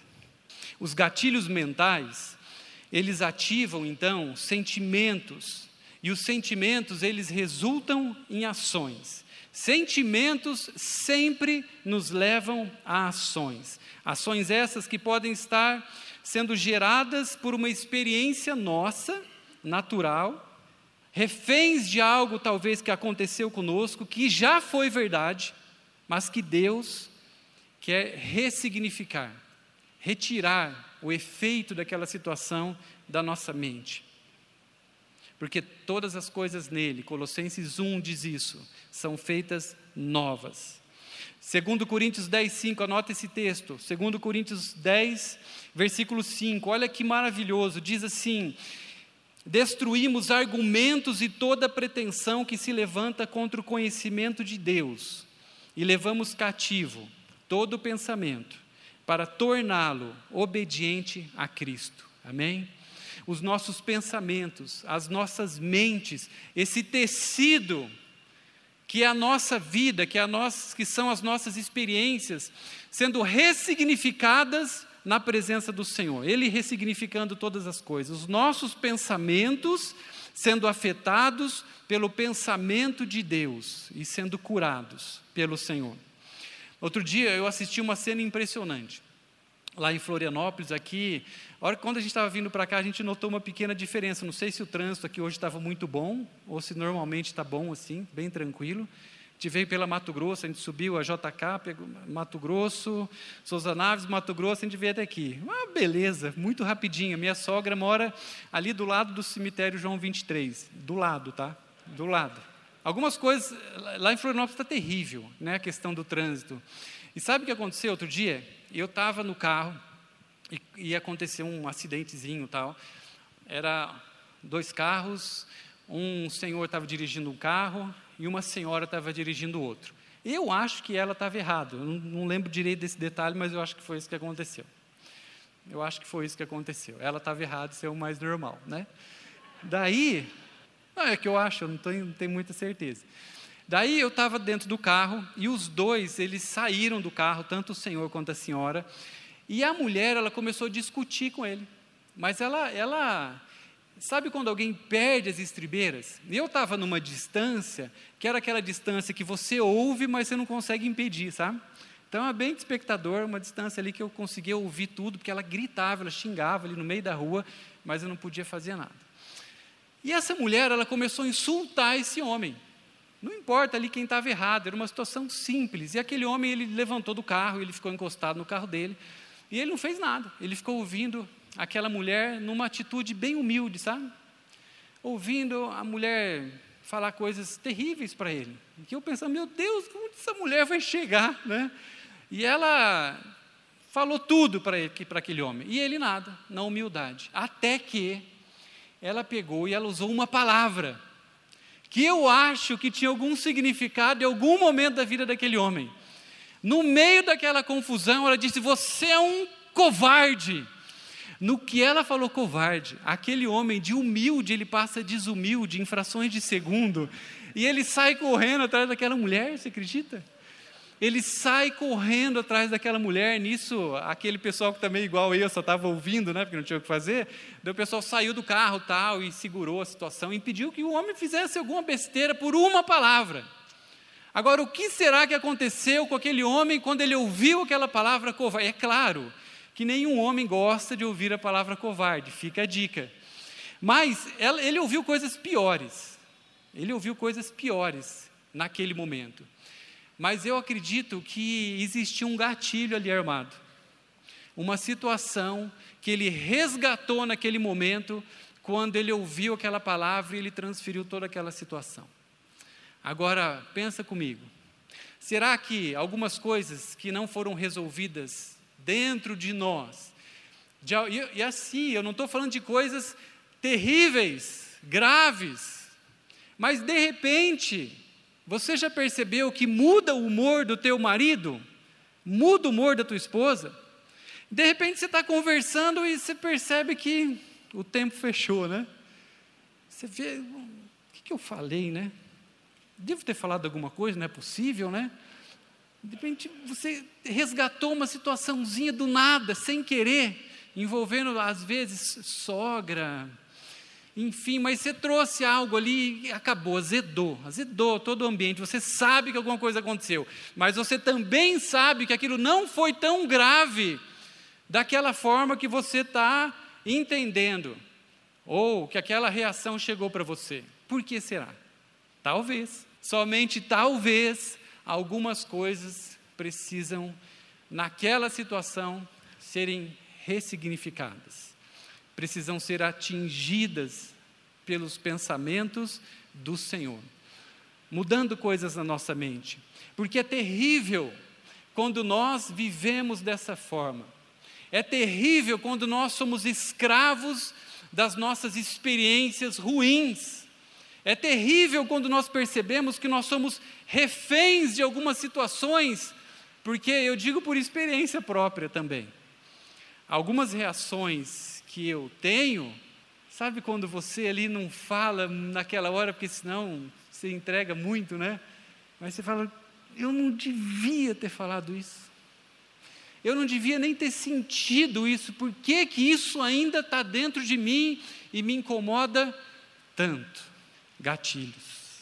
Os gatilhos mentais, eles ativam então sentimentos e os sentimentos, eles resultam em ações. Sentimentos sempre nos levam a ações. Ações essas que podem estar sendo geradas por uma experiência nossa natural, reféns de algo talvez que aconteceu conosco, que já foi verdade, mas que Deus quer ressignificar, retirar o efeito daquela situação da nossa mente. Porque todas as coisas nele, Colossenses 1 diz isso, são feitas novas. Segundo Coríntios 10, 5, anota esse texto. Segundo Coríntios 10, versículo 5, olha que maravilhoso, diz assim, destruímos argumentos e toda pretensão que se levanta contra o conhecimento de Deus, e levamos cativo todo pensamento para torná-lo obediente a Cristo. Amém? Os nossos pensamentos, as nossas mentes, esse tecido que é a nossa vida, que, é nossa, que são as nossas experiências, sendo ressignificadas na presença do Senhor, Ele ressignificando todas as coisas, os nossos pensamentos sendo afetados pelo pensamento de Deus e sendo curados pelo Senhor. Outro dia eu assisti uma cena impressionante. Lá em Florianópolis, aqui, hora quando a gente estava vindo para cá, a gente notou uma pequena diferença. Não sei se o trânsito aqui hoje estava muito bom, ou se normalmente está bom assim, bem tranquilo. A gente veio pela Mato Grosso, a gente subiu a JK, pegou Mato Grosso, Souza Naves, Mato Grosso, a gente veio até aqui. Uma beleza, muito rapidinho. Minha sogra mora ali do lado do cemitério João 23. Do lado, tá? Do lado. Algumas coisas, lá em Florianópolis está terrível, né, a questão do trânsito. E sabe o que aconteceu outro dia? Eu estava no carro e, e aconteceu um acidentezinho tal. Era dois carros, um senhor estava dirigindo um carro e uma senhora estava dirigindo outro. Eu acho que ela estava errada, eu não, não lembro direito desse detalhe, mas eu acho que foi isso que aconteceu. Eu acho que foi isso que aconteceu. Ela estava errada, isso é o mais normal, né? Daí, não, é que eu acho, eu não tenho, não tenho muita certeza. Daí eu estava dentro do carro e os dois, eles saíram do carro, tanto o senhor quanto a senhora, e a mulher, ela começou a discutir com ele. Mas ela, ela sabe quando alguém perde as estribeiras? Eu estava numa distância, que era aquela distância que você ouve, mas você não consegue impedir, sabe? Então, é bem de espectador, uma distância ali que eu conseguia ouvir tudo, porque ela gritava, ela xingava ali no meio da rua, mas eu não podia fazer nada. E essa mulher, ela começou a insultar esse homem. Não importa ali quem estava errado, era uma situação simples. E aquele homem, ele levantou do carro, ele ficou encostado no carro dele, e ele não fez nada. Ele ficou ouvindo aquela mulher numa atitude bem humilde, sabe? Ouvindo a mulher falar coisas terríveis para ele. E eu pensando, meu Deus, como essa mulher vai chegar, né? E ela falou tudo para aquele homem. E ele nada, na humildade. Até que ela pegou e ela usou uma palavra que eu acho que tinha algum significado em algum momento da vida daquele homem. No meio daquela confusão, ela disse: Você é um covarde. No que ela falou covarde, aquele homem de humilde, ele passa desumilde em frações de segundo, e ele sai correndo atrás daquela mulher, você acredita? Ele sai correndo atrás daquela mulher. Nisso, aquele pessoal que também, igual eu, só estava ouvindo, né, porque não tinha o que fazer, o pessoal saiu do carro tal e segurou a situação, impediu que o homem fizesse alguma besteira por uma palavra. Agora, o que será que aconteceu com aquele homem quando ele ouviu aquela palavra covarde? É claro que nenhum homem gosta de ouvir a palavra covarde, fica a dica. Mas ele ouviu coisas piores. Ele ouviu coisas piores naquele momento. Mas eu acredito que existia um gatilho ali armado. Uma situação que ele resgatou naquele momento, quando ele ouviu aquela palavra e ele transferiu toda aquela situação. Agora, pensa comigo. Será que algumas coisas que não foram resolvidas dentro de nós, de, e, e assim, eu não estou falando de coisas terríveis, graves, mas de repente, você já percebeu que muda o humor do teu marido? Muda o humor da tua esposa? De repente você está conversando e você percebe que o tempo fechou, né? Você vê, o que, que eu falei, né? Devo ter falado alguma coisa, não é possível, né? De repente você resgatou uma situaçãozinha do nada, sem querer, envolvendo às vezes sogra, enfim, mas você trouxe algo ali e acabou, azedou, azedou todo o ambiente. Você sabe que alguma coisa aconteceu, mas você também sabe que aquilo não foi tão grave daquela forma que você está entendendo. Ou que aquela reação chegou para você. Por que será? Talvez, somente talvez, algumas coisas precisam, naquela situação, serem ressignificadas. Precisam ser atingidas pelos pensamentos do Senhor, mudando coisas na nossa mente. Porque é terrível quando nós vivemos dessa forma. É terrível quando nós somos escravos das nossas experiências ruins. É terrível quando nós percebemos que nós somos reféns de algumas situações, porque eu digo por experiência própria também. Algumas reações que eu tenho, sabe quando você ali não fala naquela hora, porque senão você entrega muito, né? Mas você fala, eu não devia ter falado isso. Eu não devia nem ter sentido isso. Por que, que isso ainda está dentro de mim e me incomoda tanto? Gatilhos.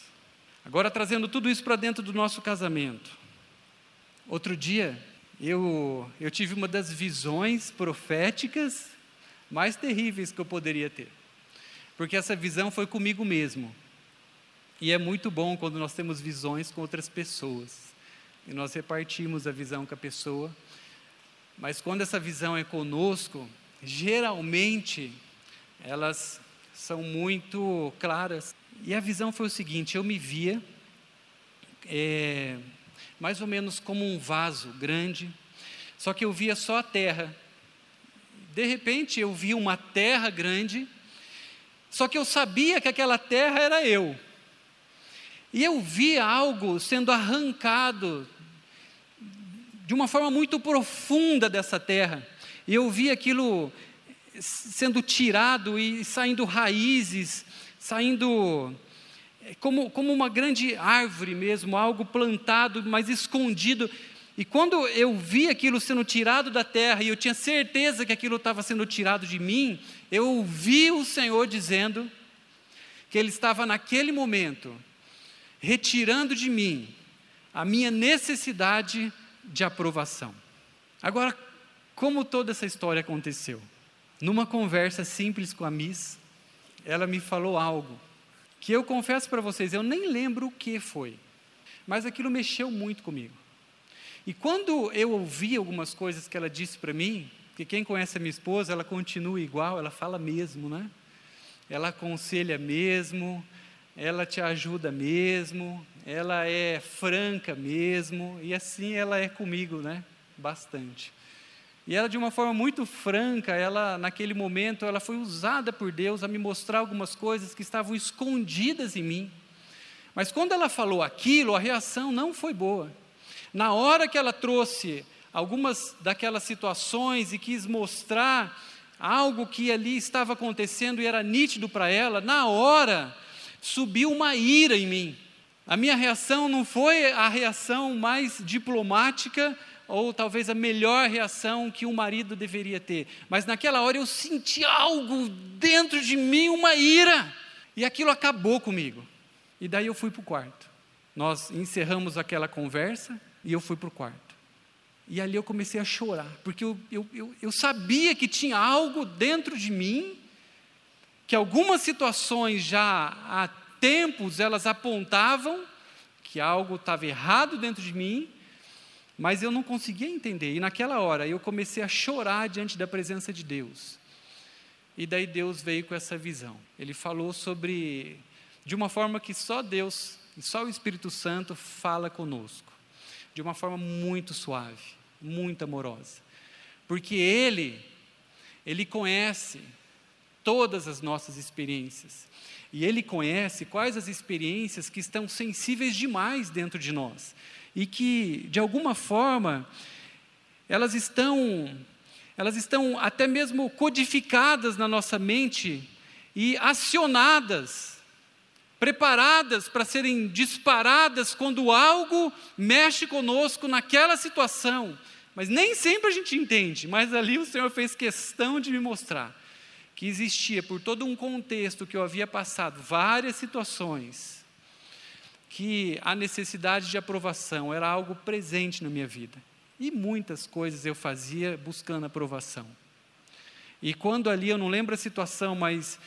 Agora, trazendo tudo isso para dentro do nosso casamento. Outro dia, eu, eu tive uma das visões proféticas mais terríveis que eu poderia ter. Porque essa visão foi comigo mesmo. E é muito bom quando nós temos visões com outras pessoas. E nós repartimos a visão com a pessoa. Mas quando essa visão é conosco, geralmente elas são muito claras. E a visão foi o seguinte: eu me via é, mais ou menos como um vaso grande, só que eu via só a terra. De repente eu vi uma terra grande, só que eu sabia que aquela terra era eu. E eu via algo sendo arrancado de uma forma muito profunda dessa terra. E eu via aquilo sendo tirado e saindo raízes, saindo eh, como, como uma grande árvore mesmo, algo plantado, mas escondido. E quando eu vi aquilo sendo tirado da terra, e eu tinha certeza que aquilo estava sendo tirado de mim, eu ouvi o Senhor dizendo que Ele estava naquele momento retirando de mim a minha necessidade de aprovação. Agora, como toda essa história aconteceu? Numa conversa simples com a Miss, ela me falou algo que eu confesso para vocês, eu nem lembro o que foi, mas aquilo mexeu muito comigo. E quando eu ouvi algumas coisas que ela disse para mim, que quem conhece a minha esposa, ela continua igual, ela fala mesmo, né? Ela aconselha mesmo, ela te ajuda mesmo, ela é franca mesmo, e assim ela é comigo, né? Bastante. E ela, de uma forma muito franca, ela, naquele momento, ela foi usada por Deus a me mostrar algumas coisas que estavam escondidas em mim. Mas quando ela falou aquilo, a reação não foi boa. Na hora que ela trouxe algumas daquelas situações e quis mostrar algo que ali estava acontecendo e era nítido para ela, na hora subiu uma ira em mim. A minha reação não foi a reação mais diplomática ou talvez a melhor reação que um marido deveria ter, mas naquela hora eu senti algo dentro de mim, uma ira, e aquilo acabou comigo. E daí eu fui para o quarto. Nós encerramos aquela conversa e eu fui para o quarto. E ali eu comecei a chorar, porque eu, eu, eu, eu sabia que tinha algo dentro de mim que algumas situações já há tempos elas apontavam que algo estava errado dentro de mim, mas eu não conseguia entender. E naquela hora eu comecei a chorar diante da presença de Deus. E daí Deus veio com essa visão. Ele falou sobre de uma forma que só Deus e só o Espírito Santo fala conosco, de uma forma muito suave, muito amorosa. Porque ele ele conhece todas as nossas experiências. E Ele conhece quais as experiências que estão sensíveis demais dentro de nós e que, de alguma forma, elas estão, elas estão até mesmo codificadas na nossa mente e acionadas, preparadas para serem disparadas quando algo mexe conosco naquela situação. Mas nem sempre a gente entende, mas ali o Senhor fez questão de me mostrar que existia por todo um contexto que eu havia passado, várias situações, que a necessidade de aprovação era algo presente na minha vida. E muitas coisas eu fazia buscando aprovação. E quando ali, eu não lembro a situação, mas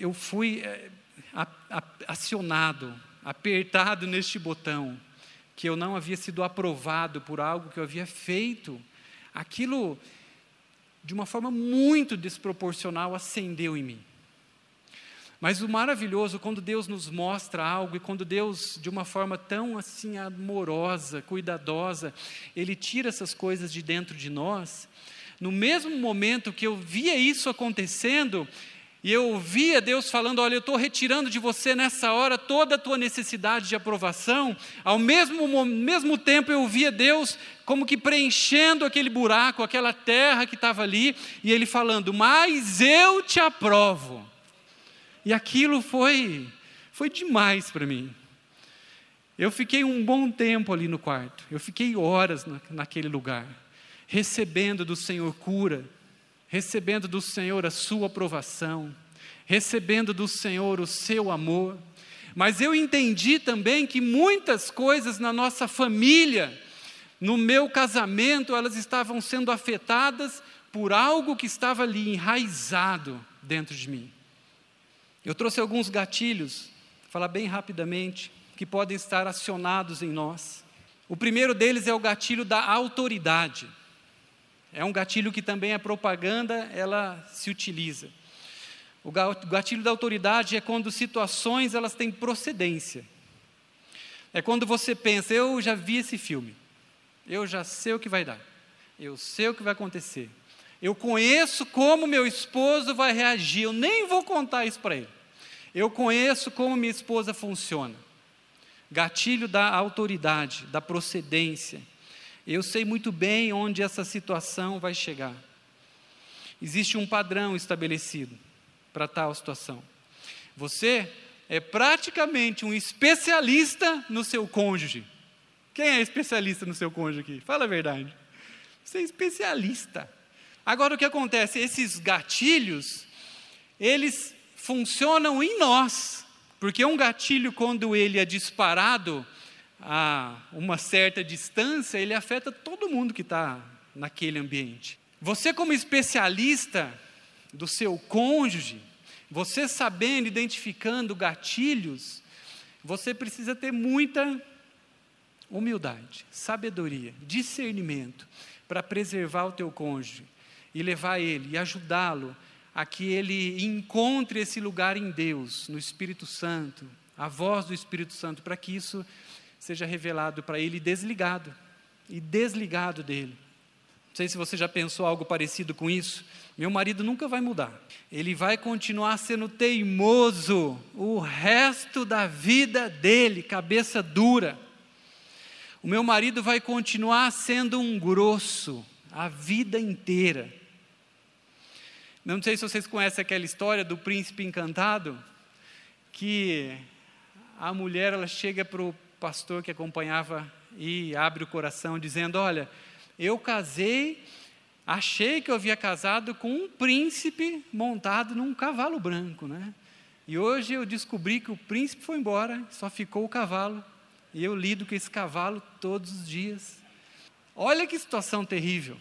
eu fui é, acionado, apertado neste botão, que eu não havia sido aprovado por algo que eu havia feito. Aquilo, de uma forma muito desproporcional, acendeu em mim. Mas o maravilhoso, quando Deus nos mostra algo e quando Deus, de uma forma tão assim amorosa, cuidadosa, Ele tira essas coisas de dentro de nós, no mesmo momento que eu via isso acontecendo, e eu ouvia Deus falando: Olha, eu estou retirando de você nessa hora toda a tua necessidade de aprovação. Ao mesmo, mesmo tempo, eu ouvia Deus como que preenchendo aquele buraco, aquela terra que estava ali, e Ele falando: Mas eu te aprovo. E aquilo foi, foi demais para mim. Eu fiquei um bom tempo ali no quarto, eu fiquei horas na, naquele lugar, recebendo do Senhor cura, recebendo do Senhor a sua aprovação, recebendo do Senhor o seu amor. Mas eu entendi também que muitas coisas na nossa família, no meu casamento, elas estavam sendo afetadas por algo que estava ali enraizado dentro de mim. Eu trouxe alguns gatilhos, vou falar bem rapidamente, que podem estar acionados em nós. O primeiro deles é o gatilho da autoridade. É um gatilho que também a propaganda ela se utiliza. O gatilho da autoridade é quando situações elas têm procedência. É quando você pensa, eu já vi esse filme, eu já sei o que vai dar, eu sei o que vai acontecer, eu conheço como meu esposo vai reagir, eu nem vou contar isso para ele. Eu conheço como minha esposa funciona. Gatilho da autoridade, da procedência. Eu sei muito bem onde essa situação vai chegar. Existe um padrão estabelecido para tal situação. Você é praticamente um especialista no seu cônjuge. Quem é especialista no seu cônjuge aqui? Fala a verdade. Você é especialista. Agora o que acontece? Esses gatilhos, eles funcionam em nós, porque um gatilho, quando ele é disparado a uma certa distância, ele afeta todo mundo que está naquele ambiente. Você, como especialista do seu cônjuge, você sabendo, identificando gatilhos, você precisa ter muita humildade, sabedoria, discernimento para preservar o teu cônjuge e levar ele e ajudá-lo a que ele encontre esse lugar em Deus, no Espírito Santo, a voz do Espírito Santo, para que isso seja revelado para ele desligado e desligado dele. Não sei se você já pensou algo parecido com isso. Meu marido nunca vai mudar. Ele vai continuar sendo teimoso o resto da vida dele, cabeça dura. O meu marido vai continuar sendo um grosso a vida inteira. Não sei se vocês conhecem aquela história do príncipe encantado, que a mulher ela chega para o pastor que acompanhava e abre o coração dizendo: Olha, eu casei, achei que eu havia casado com um príncipe montado num cavalo branco, né? E hoje eu descobri que o príncipe foi embora, só ficou o cavalo, e eu lido com esse cavalo todos os dias. Olha que situação terrível.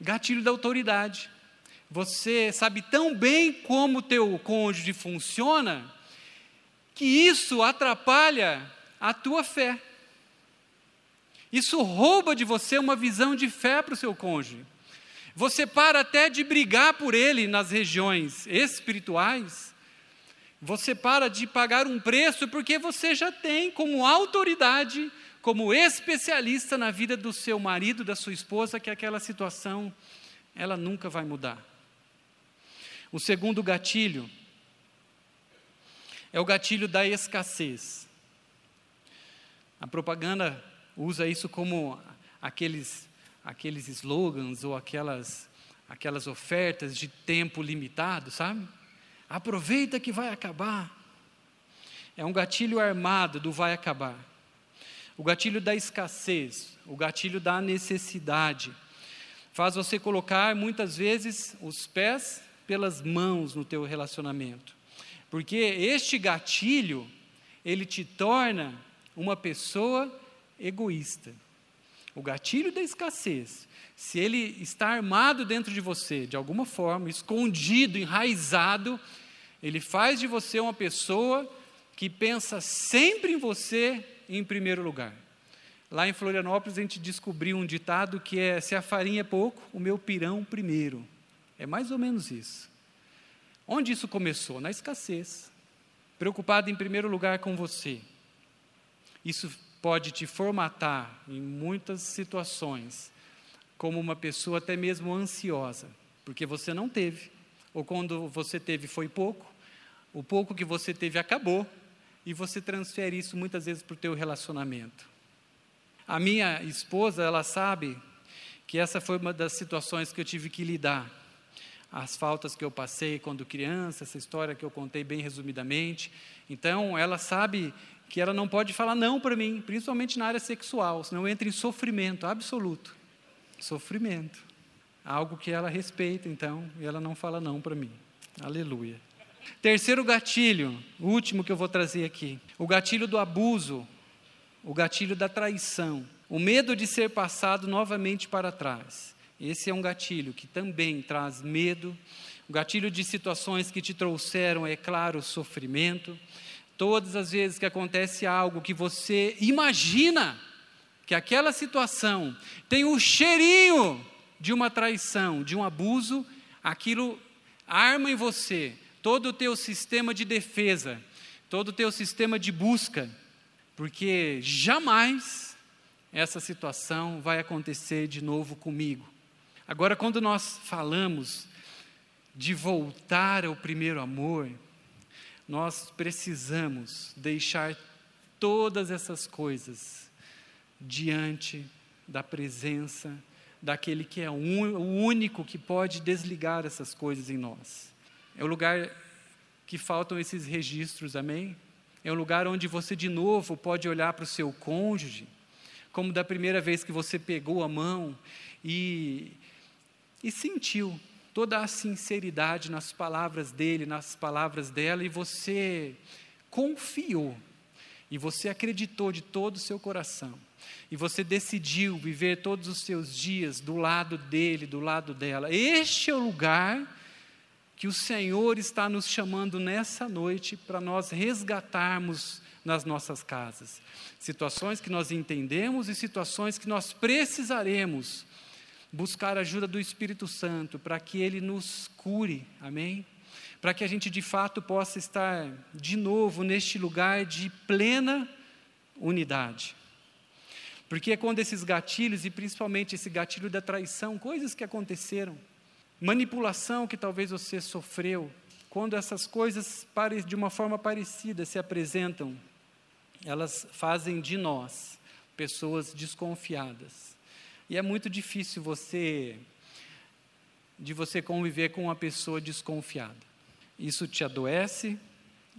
Gatilho da autoridade. Você sabe tão bem como o teu cônjuge funciona, que isso atrapalha a tua fé. Isso rouba de você uma visão de fé para o seu cônjuge. Você para até de brigar por ele nas regiões espirituais. Você para de pagar um preço porque você já tem como autoridade, como especialista na vida do seu marido, da sua esposa, que aquela situação ela nunca vai mudar. O segundo gatilho é o gatilho da escassez. A propaganda usa isso como aqueles, aqueles slogans ou aquelas, aquelas ofertas de tempo limitado, sabe? Aproveita que vai acabar. É um gatilho armado do vai acabar. O gatilho da escassez, o gatilho da necessidade, faz você colocar muitas vezes os pés pelas mãos no teu relacionamento. Porque este gatilho, ele te torna uma pessoa egoísta. O gatilho da escassez, se ele está armado dentro de você, de alguma forma, escondido, enraizado, Ele faz de você uma pessoa que pensa sempre em você em primeiro lugar. Lá em Florianópolis a gente descobriu um ditado que é: se a farinha é pouco, o meu pirão primeiro. É mais ou menos isso. Onde isso começou? Na escassez. Preocupado em primeiro lugar com você. Isso pode te formatar em muitas situações como uma pessoa até mesmo ansiosa, porque você não teve, ou quando você teve foi pouco, o pouco que você teve acabou, e você transfere isso muitas vezes para o teu relacionamento. A minha esposa, ela sabe que essa foi uma das situações que eu tive que lidar. As faltas que eu passei quando criança, essa história que eu contei bem resumidamente. Então, ela sabe que ela não pode falar não para mim, principalmente na área sexual, senão eu entro em sofrimento absoluto. Sofrimento. Algo que ela respeita, então, e ela não fala não para mim. Aleluia. Terceiro gatilho, o último que eu vou trazer aqui: o gatilho do abuso, o gatilho da traição, o medo de ser passado novamente para trás. Esse é um gatilho que também traz medo, o gatilho de situações que te trouxeram, é claro, sofrimento. Todas as vezes que acontece algo que você imagina que aquela situação tem o cheirinho de uma traição, de um abuso, aquilo arma em você todo o teu sistema de defesa, todo o teu sistema de busca, porque jamais essa situação vai acontecer de novo comigo. Agora, quando nós falamos de voltar ao primeiro amor, nós precisamos deixar todas essas coisas diante da presença daquele que é o único que pode desligar essas coisas em nós. É o lugar que faltam esses registros, amém? É um lugar onde você de novo pode olhar para o seu cônjuge, como da primeira vez que você pegou a mão e, e sentiu toda a sinceridade nas palavras dele, nas palavras dela, e você confiou, e você acreditou de todo o seu coração, e você decidiu viver todos os seus dias do lado dele, do lado dela. Este é o lugar que o Senhor está nos chamando nessa noite para nós resgatarmos nas nossas casas. Situações que nós entendemos e situações que nós precisaremos buscar a ajuda do Espírito Santo para que ele nos cure, amém? Para que a gente de fato possa estar de novo neste lugar de plena unidade. Porque é quando esses gatilhos, e principalmente esse gatilho da traição, coisas que aconteceram, manipulação que talvez você sofreu, quando essas coisas de uma forma parecida se apresentam, elas fazem de nós pessoas desconfiadas. E é muito difícil você de você conviver com uma pessoa desconfiada. Isso te adoece,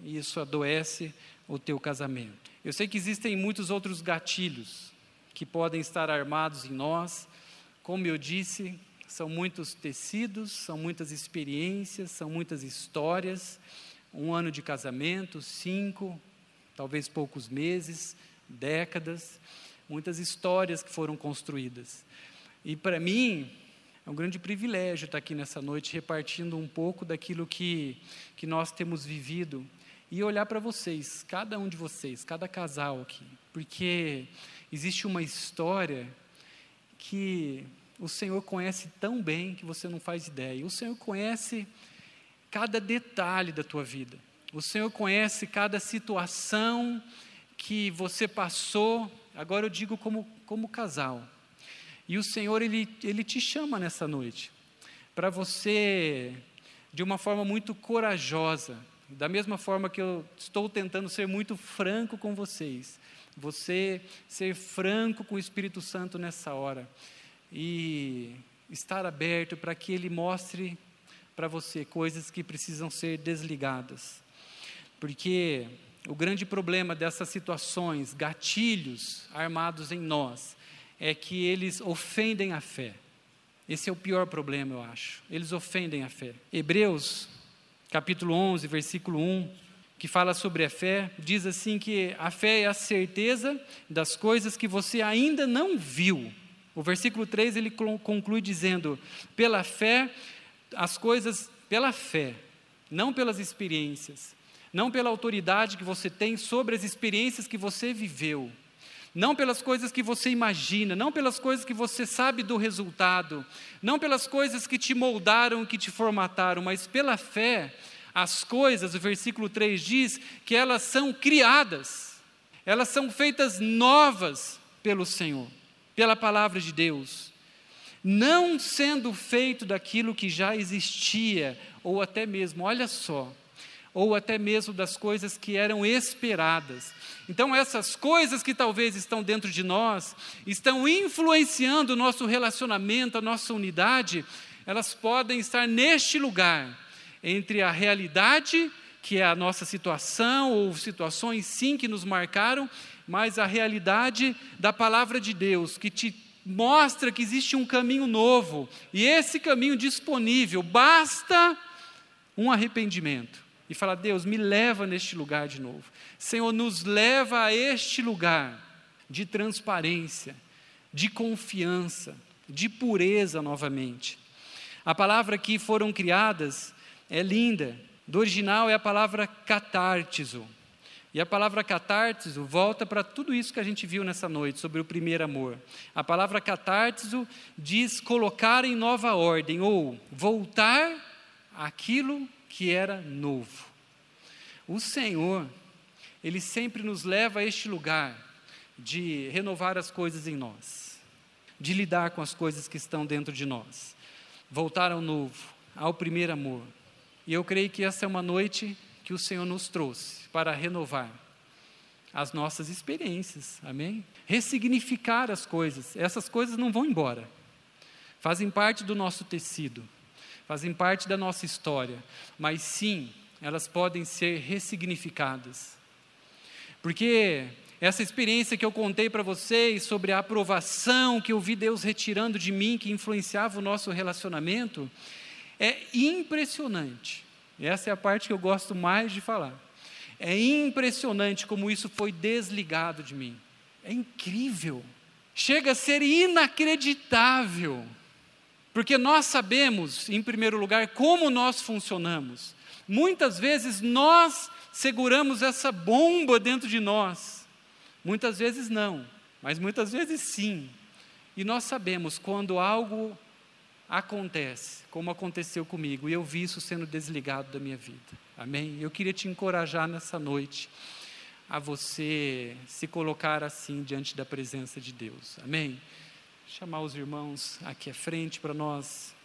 isso adoece o teu casamento. Eu sei que existem muitos outros gatilhos que podem estar armados em nós. Como eu disse, são muitos tecidos, são muitas experiências, são muitas histórias. Um ano de casamento, cinco, talvez poucos meses, décadas, muitas histórias que foram construídas. E para mim, é um grande privilégio estar aqui nessa noite repartindo um pouco daquilo que, que nós temos vivido e olhar para vocês, cada um de vocês, cada casal aqui, porque existe uma história que o Senhor conhece tão bem que você não faz ideia. O Senhor conhece cada detalhe da tua vida. O Senhor conhece cada situação que você passou. Agora eu digo como, como casal. E o Senhor, ele, ele te chama nessa noite para você, de uma forma muito corajosa, da mesma forma que eu estou tentando ser muito franco com vocês, você ser franco com o Espírito Santo nessa hora e estar aberto para que Ele mostre para você coisas que precisam ser desligadas. Porque o grande problema dessas situações, gatilhos armados em nós, é que eles ofendem a fé. Esse é o pior problema, eu acho. Eles ofendem a fé. Hebreus, capítulo 11, versículo 1, que fala sobre a fé, diz assim que a fé é a certeza das coisas que você ainda não viu o versículo 3 ele conclui dizendo: pela fé, as coisas, pela fé, não pelas experiências, não pela autoridade que você tem sobre as experiências que você viveu, não pelas coisas que você imagina, não pelas coisas que você sabe do resultado, não pelas coisas que te moldaram, que te formataram, mas pela fé, as coisas, o versículo 3 diz que elas são criadas, elas são feitas novas pelo Senhor, pela palavra de Deus, não sendo feito daquilo que já existia, ou até mesmo, olha só, ou até mesmo das coisas que eram esperadas. Então, essas coisas que talvez estão dentro de nós, estão influenciando o nosso relacionamento, a nossa unidade, elas podem estar neste lugar, entre a realidade, que é a nossa situação, ou situações sim que nos marcaram, mas a realidade da palavra de Deus, que te mostra que existe um caminho novo, e esse caminho disponível, basta um arrependimento e falar: Deus, me leva neste lugar de novo. Senhor, nos leva a este lugar de transparência, de confiança, de pureza novamente. A palavra que foram criadas é linda. Do original é a palavra catártizo. E a palavra catártizo volta para tudo isso que a gente viu nessa noite sobre o primeiro amor. A palavra catártizo diz colocar em nova ordem ou voltar aquilo que era novo. O Senhor, Ele sempre nos leva a este lugar de renovar as coisas em nós, de lidar com as coisas que estão dentro de nós, voltar ao novo, ao primeiro amor. E eu creio que essa é uma noite que o Senhor nos trouxe para renovar as nossas experiências, amém? Ressignificar as coisas, essas coisas não vão embora, fazem parte do nosso tecido fazem parte da nossa história, mas sim, elas podem ser ressignificadas. Porque essa experiência que eu contei para vocês sobre a aprovação que eu vi Deus retirando de mim, que influenciava o nosso relacionamento, é impressionante. Essa é a parte que eu gosto mais de falar. É impressionante como isso foi desligado de mim. É incrível. Chega a ser inacreditável porque nós sabemos, em primeiro lugar, como nós funcionamos. Muitas vezes nós seguramos essa bomba dentro de nós. Muitas vezes não, mas muitas vezes sim. E nós sabemos quando algo acontece, como aconteceu comigo, e eu vi isso sendo desligado da minha vida. Amém? Eu queria te encorajar nessa noite a você se colocar assim diante da presença de Deus. Amém? Chamar os irmãos aqui à frente para nós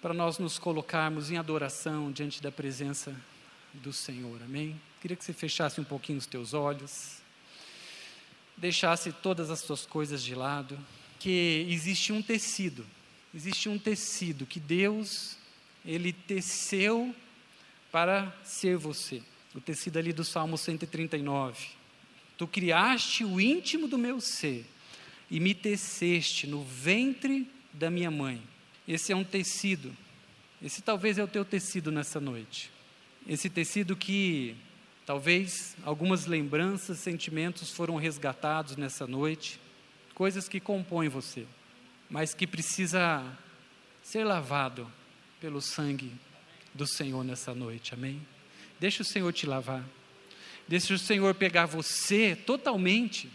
para nós nos colocarmos em adoração diante da presença do Senhor. Amém? Queria que você fechasse um pouquinho os teus olhos, deixasse todas as suas coisas de lado, que existe um tecido, existe um tecido que Deus ele teceu para ser você. O tecido ali do Salmo 139. Tu criaste o íntimo do meu ser e me teceste no ventre da minha mãe. Esse é um tecido. Esse talvez é o teu tecido nessa noite. Esse tecido que talvez algumas lembranças, sentimentos foram resgatados nessa noite, coisas que compõem você, mas que precisa ser lavado pelo sangue do Senhor nessa noite. Amém? Deixa o Senhor te lavar. Deixa o Senhor pegar você totalmente,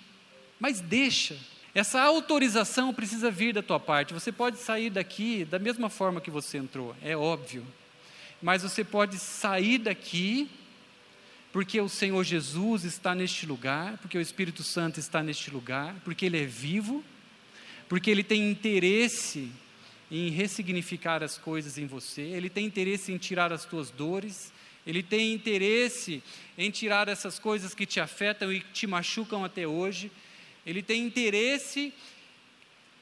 mas deixa essa autorização precisa vir da tua parte. Você pode sair daqui da mesma forma que você entrou, é óbvio. Mas você pode sair daqui porque o Senhor Jesus está neste lugar, porque o Espírito Santo está neste lugar, porque Ele é vivo, porque Ele tem interesse em ressignificar as coisas em você, Ele tem interesse em tirar as tuas dores, Ele tem interesse em tirar essas coisas que te afetam e te machucam até hoje. Ele tem interesse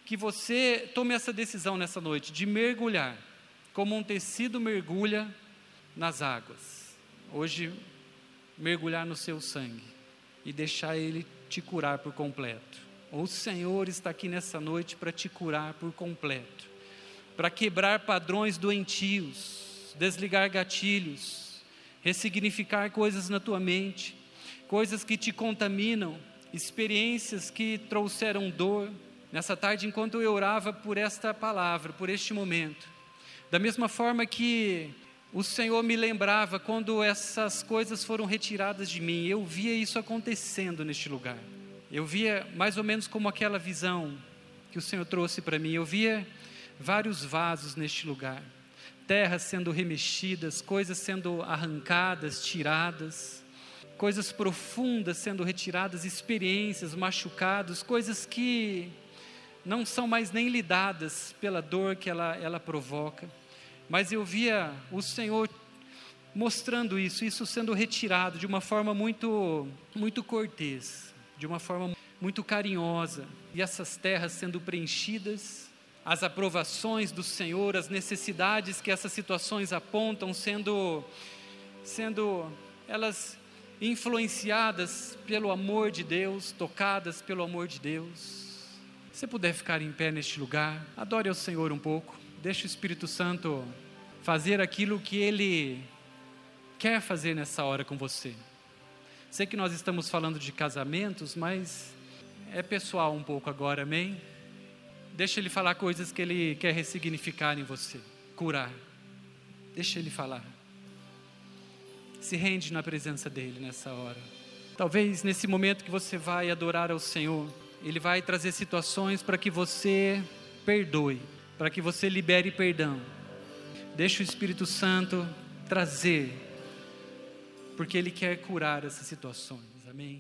que você tome essa decisão nessa noite de mergulhar, como um tecido mergulha nas águas. Hoje, mergulhar no seu sangue e deixar ele te curar por completo. O Senhor está aqui nessa noite para te curar por completo, para quebrar padrões doentios, desligar gatilhos, ressignificar coisas na tua mente, coisas que te contaminam experiências que trouxeram dor. Nessa tarde, enquanto eu orava por esta palavra, por este momento, da mesma forma que o Senhor me lembrava quando essas coisas foram retiradas de mim, eu via isso acontecendo neste lugar. Eu via mais ou menos como aquela visão que o Senhor trouxe para mim. Eu via vários vasos neste lugar, terras sendo remexidas, coisas sendo arrancadas, tiradas, coisas profundas sendo retiradas, experiências, machucados, coisas que não são mais nem lidadas pela dor que ela, ela provoca. Mas eu via o Senhor mostrando isso, isso sendo retirado de uma forma muito, muito cortês, de uma forma muito carinhosa, e essas terras sendo preenchidas, as aprovações do Senhor, as necessidades que essas situações apontam sendo sendo elas influenciadas pelo amor de Deus, tocadas pelo amor de Deus. Se puder ficar em pé neste lugar, adore ao Senhor um pouco. Deixe o Espírito Santo fazer aquilo que ele quer fazer nessa hora com você. Sei que nós estamos falando de casamentos, mas é pessoal um pouco agora, amém? Deixa ele falar coisas que ele quer ressignificar em você, curar. Deixa ele falar. Se rende na presença dele nessa hora. Talvez nesse momento que você vai adorar ao Senhor, ele vai trazer situações para que você perdoe, para que você libere perdão. Deixa o Espírito Santo trazer, porque ele quer curar essas situações. Amém.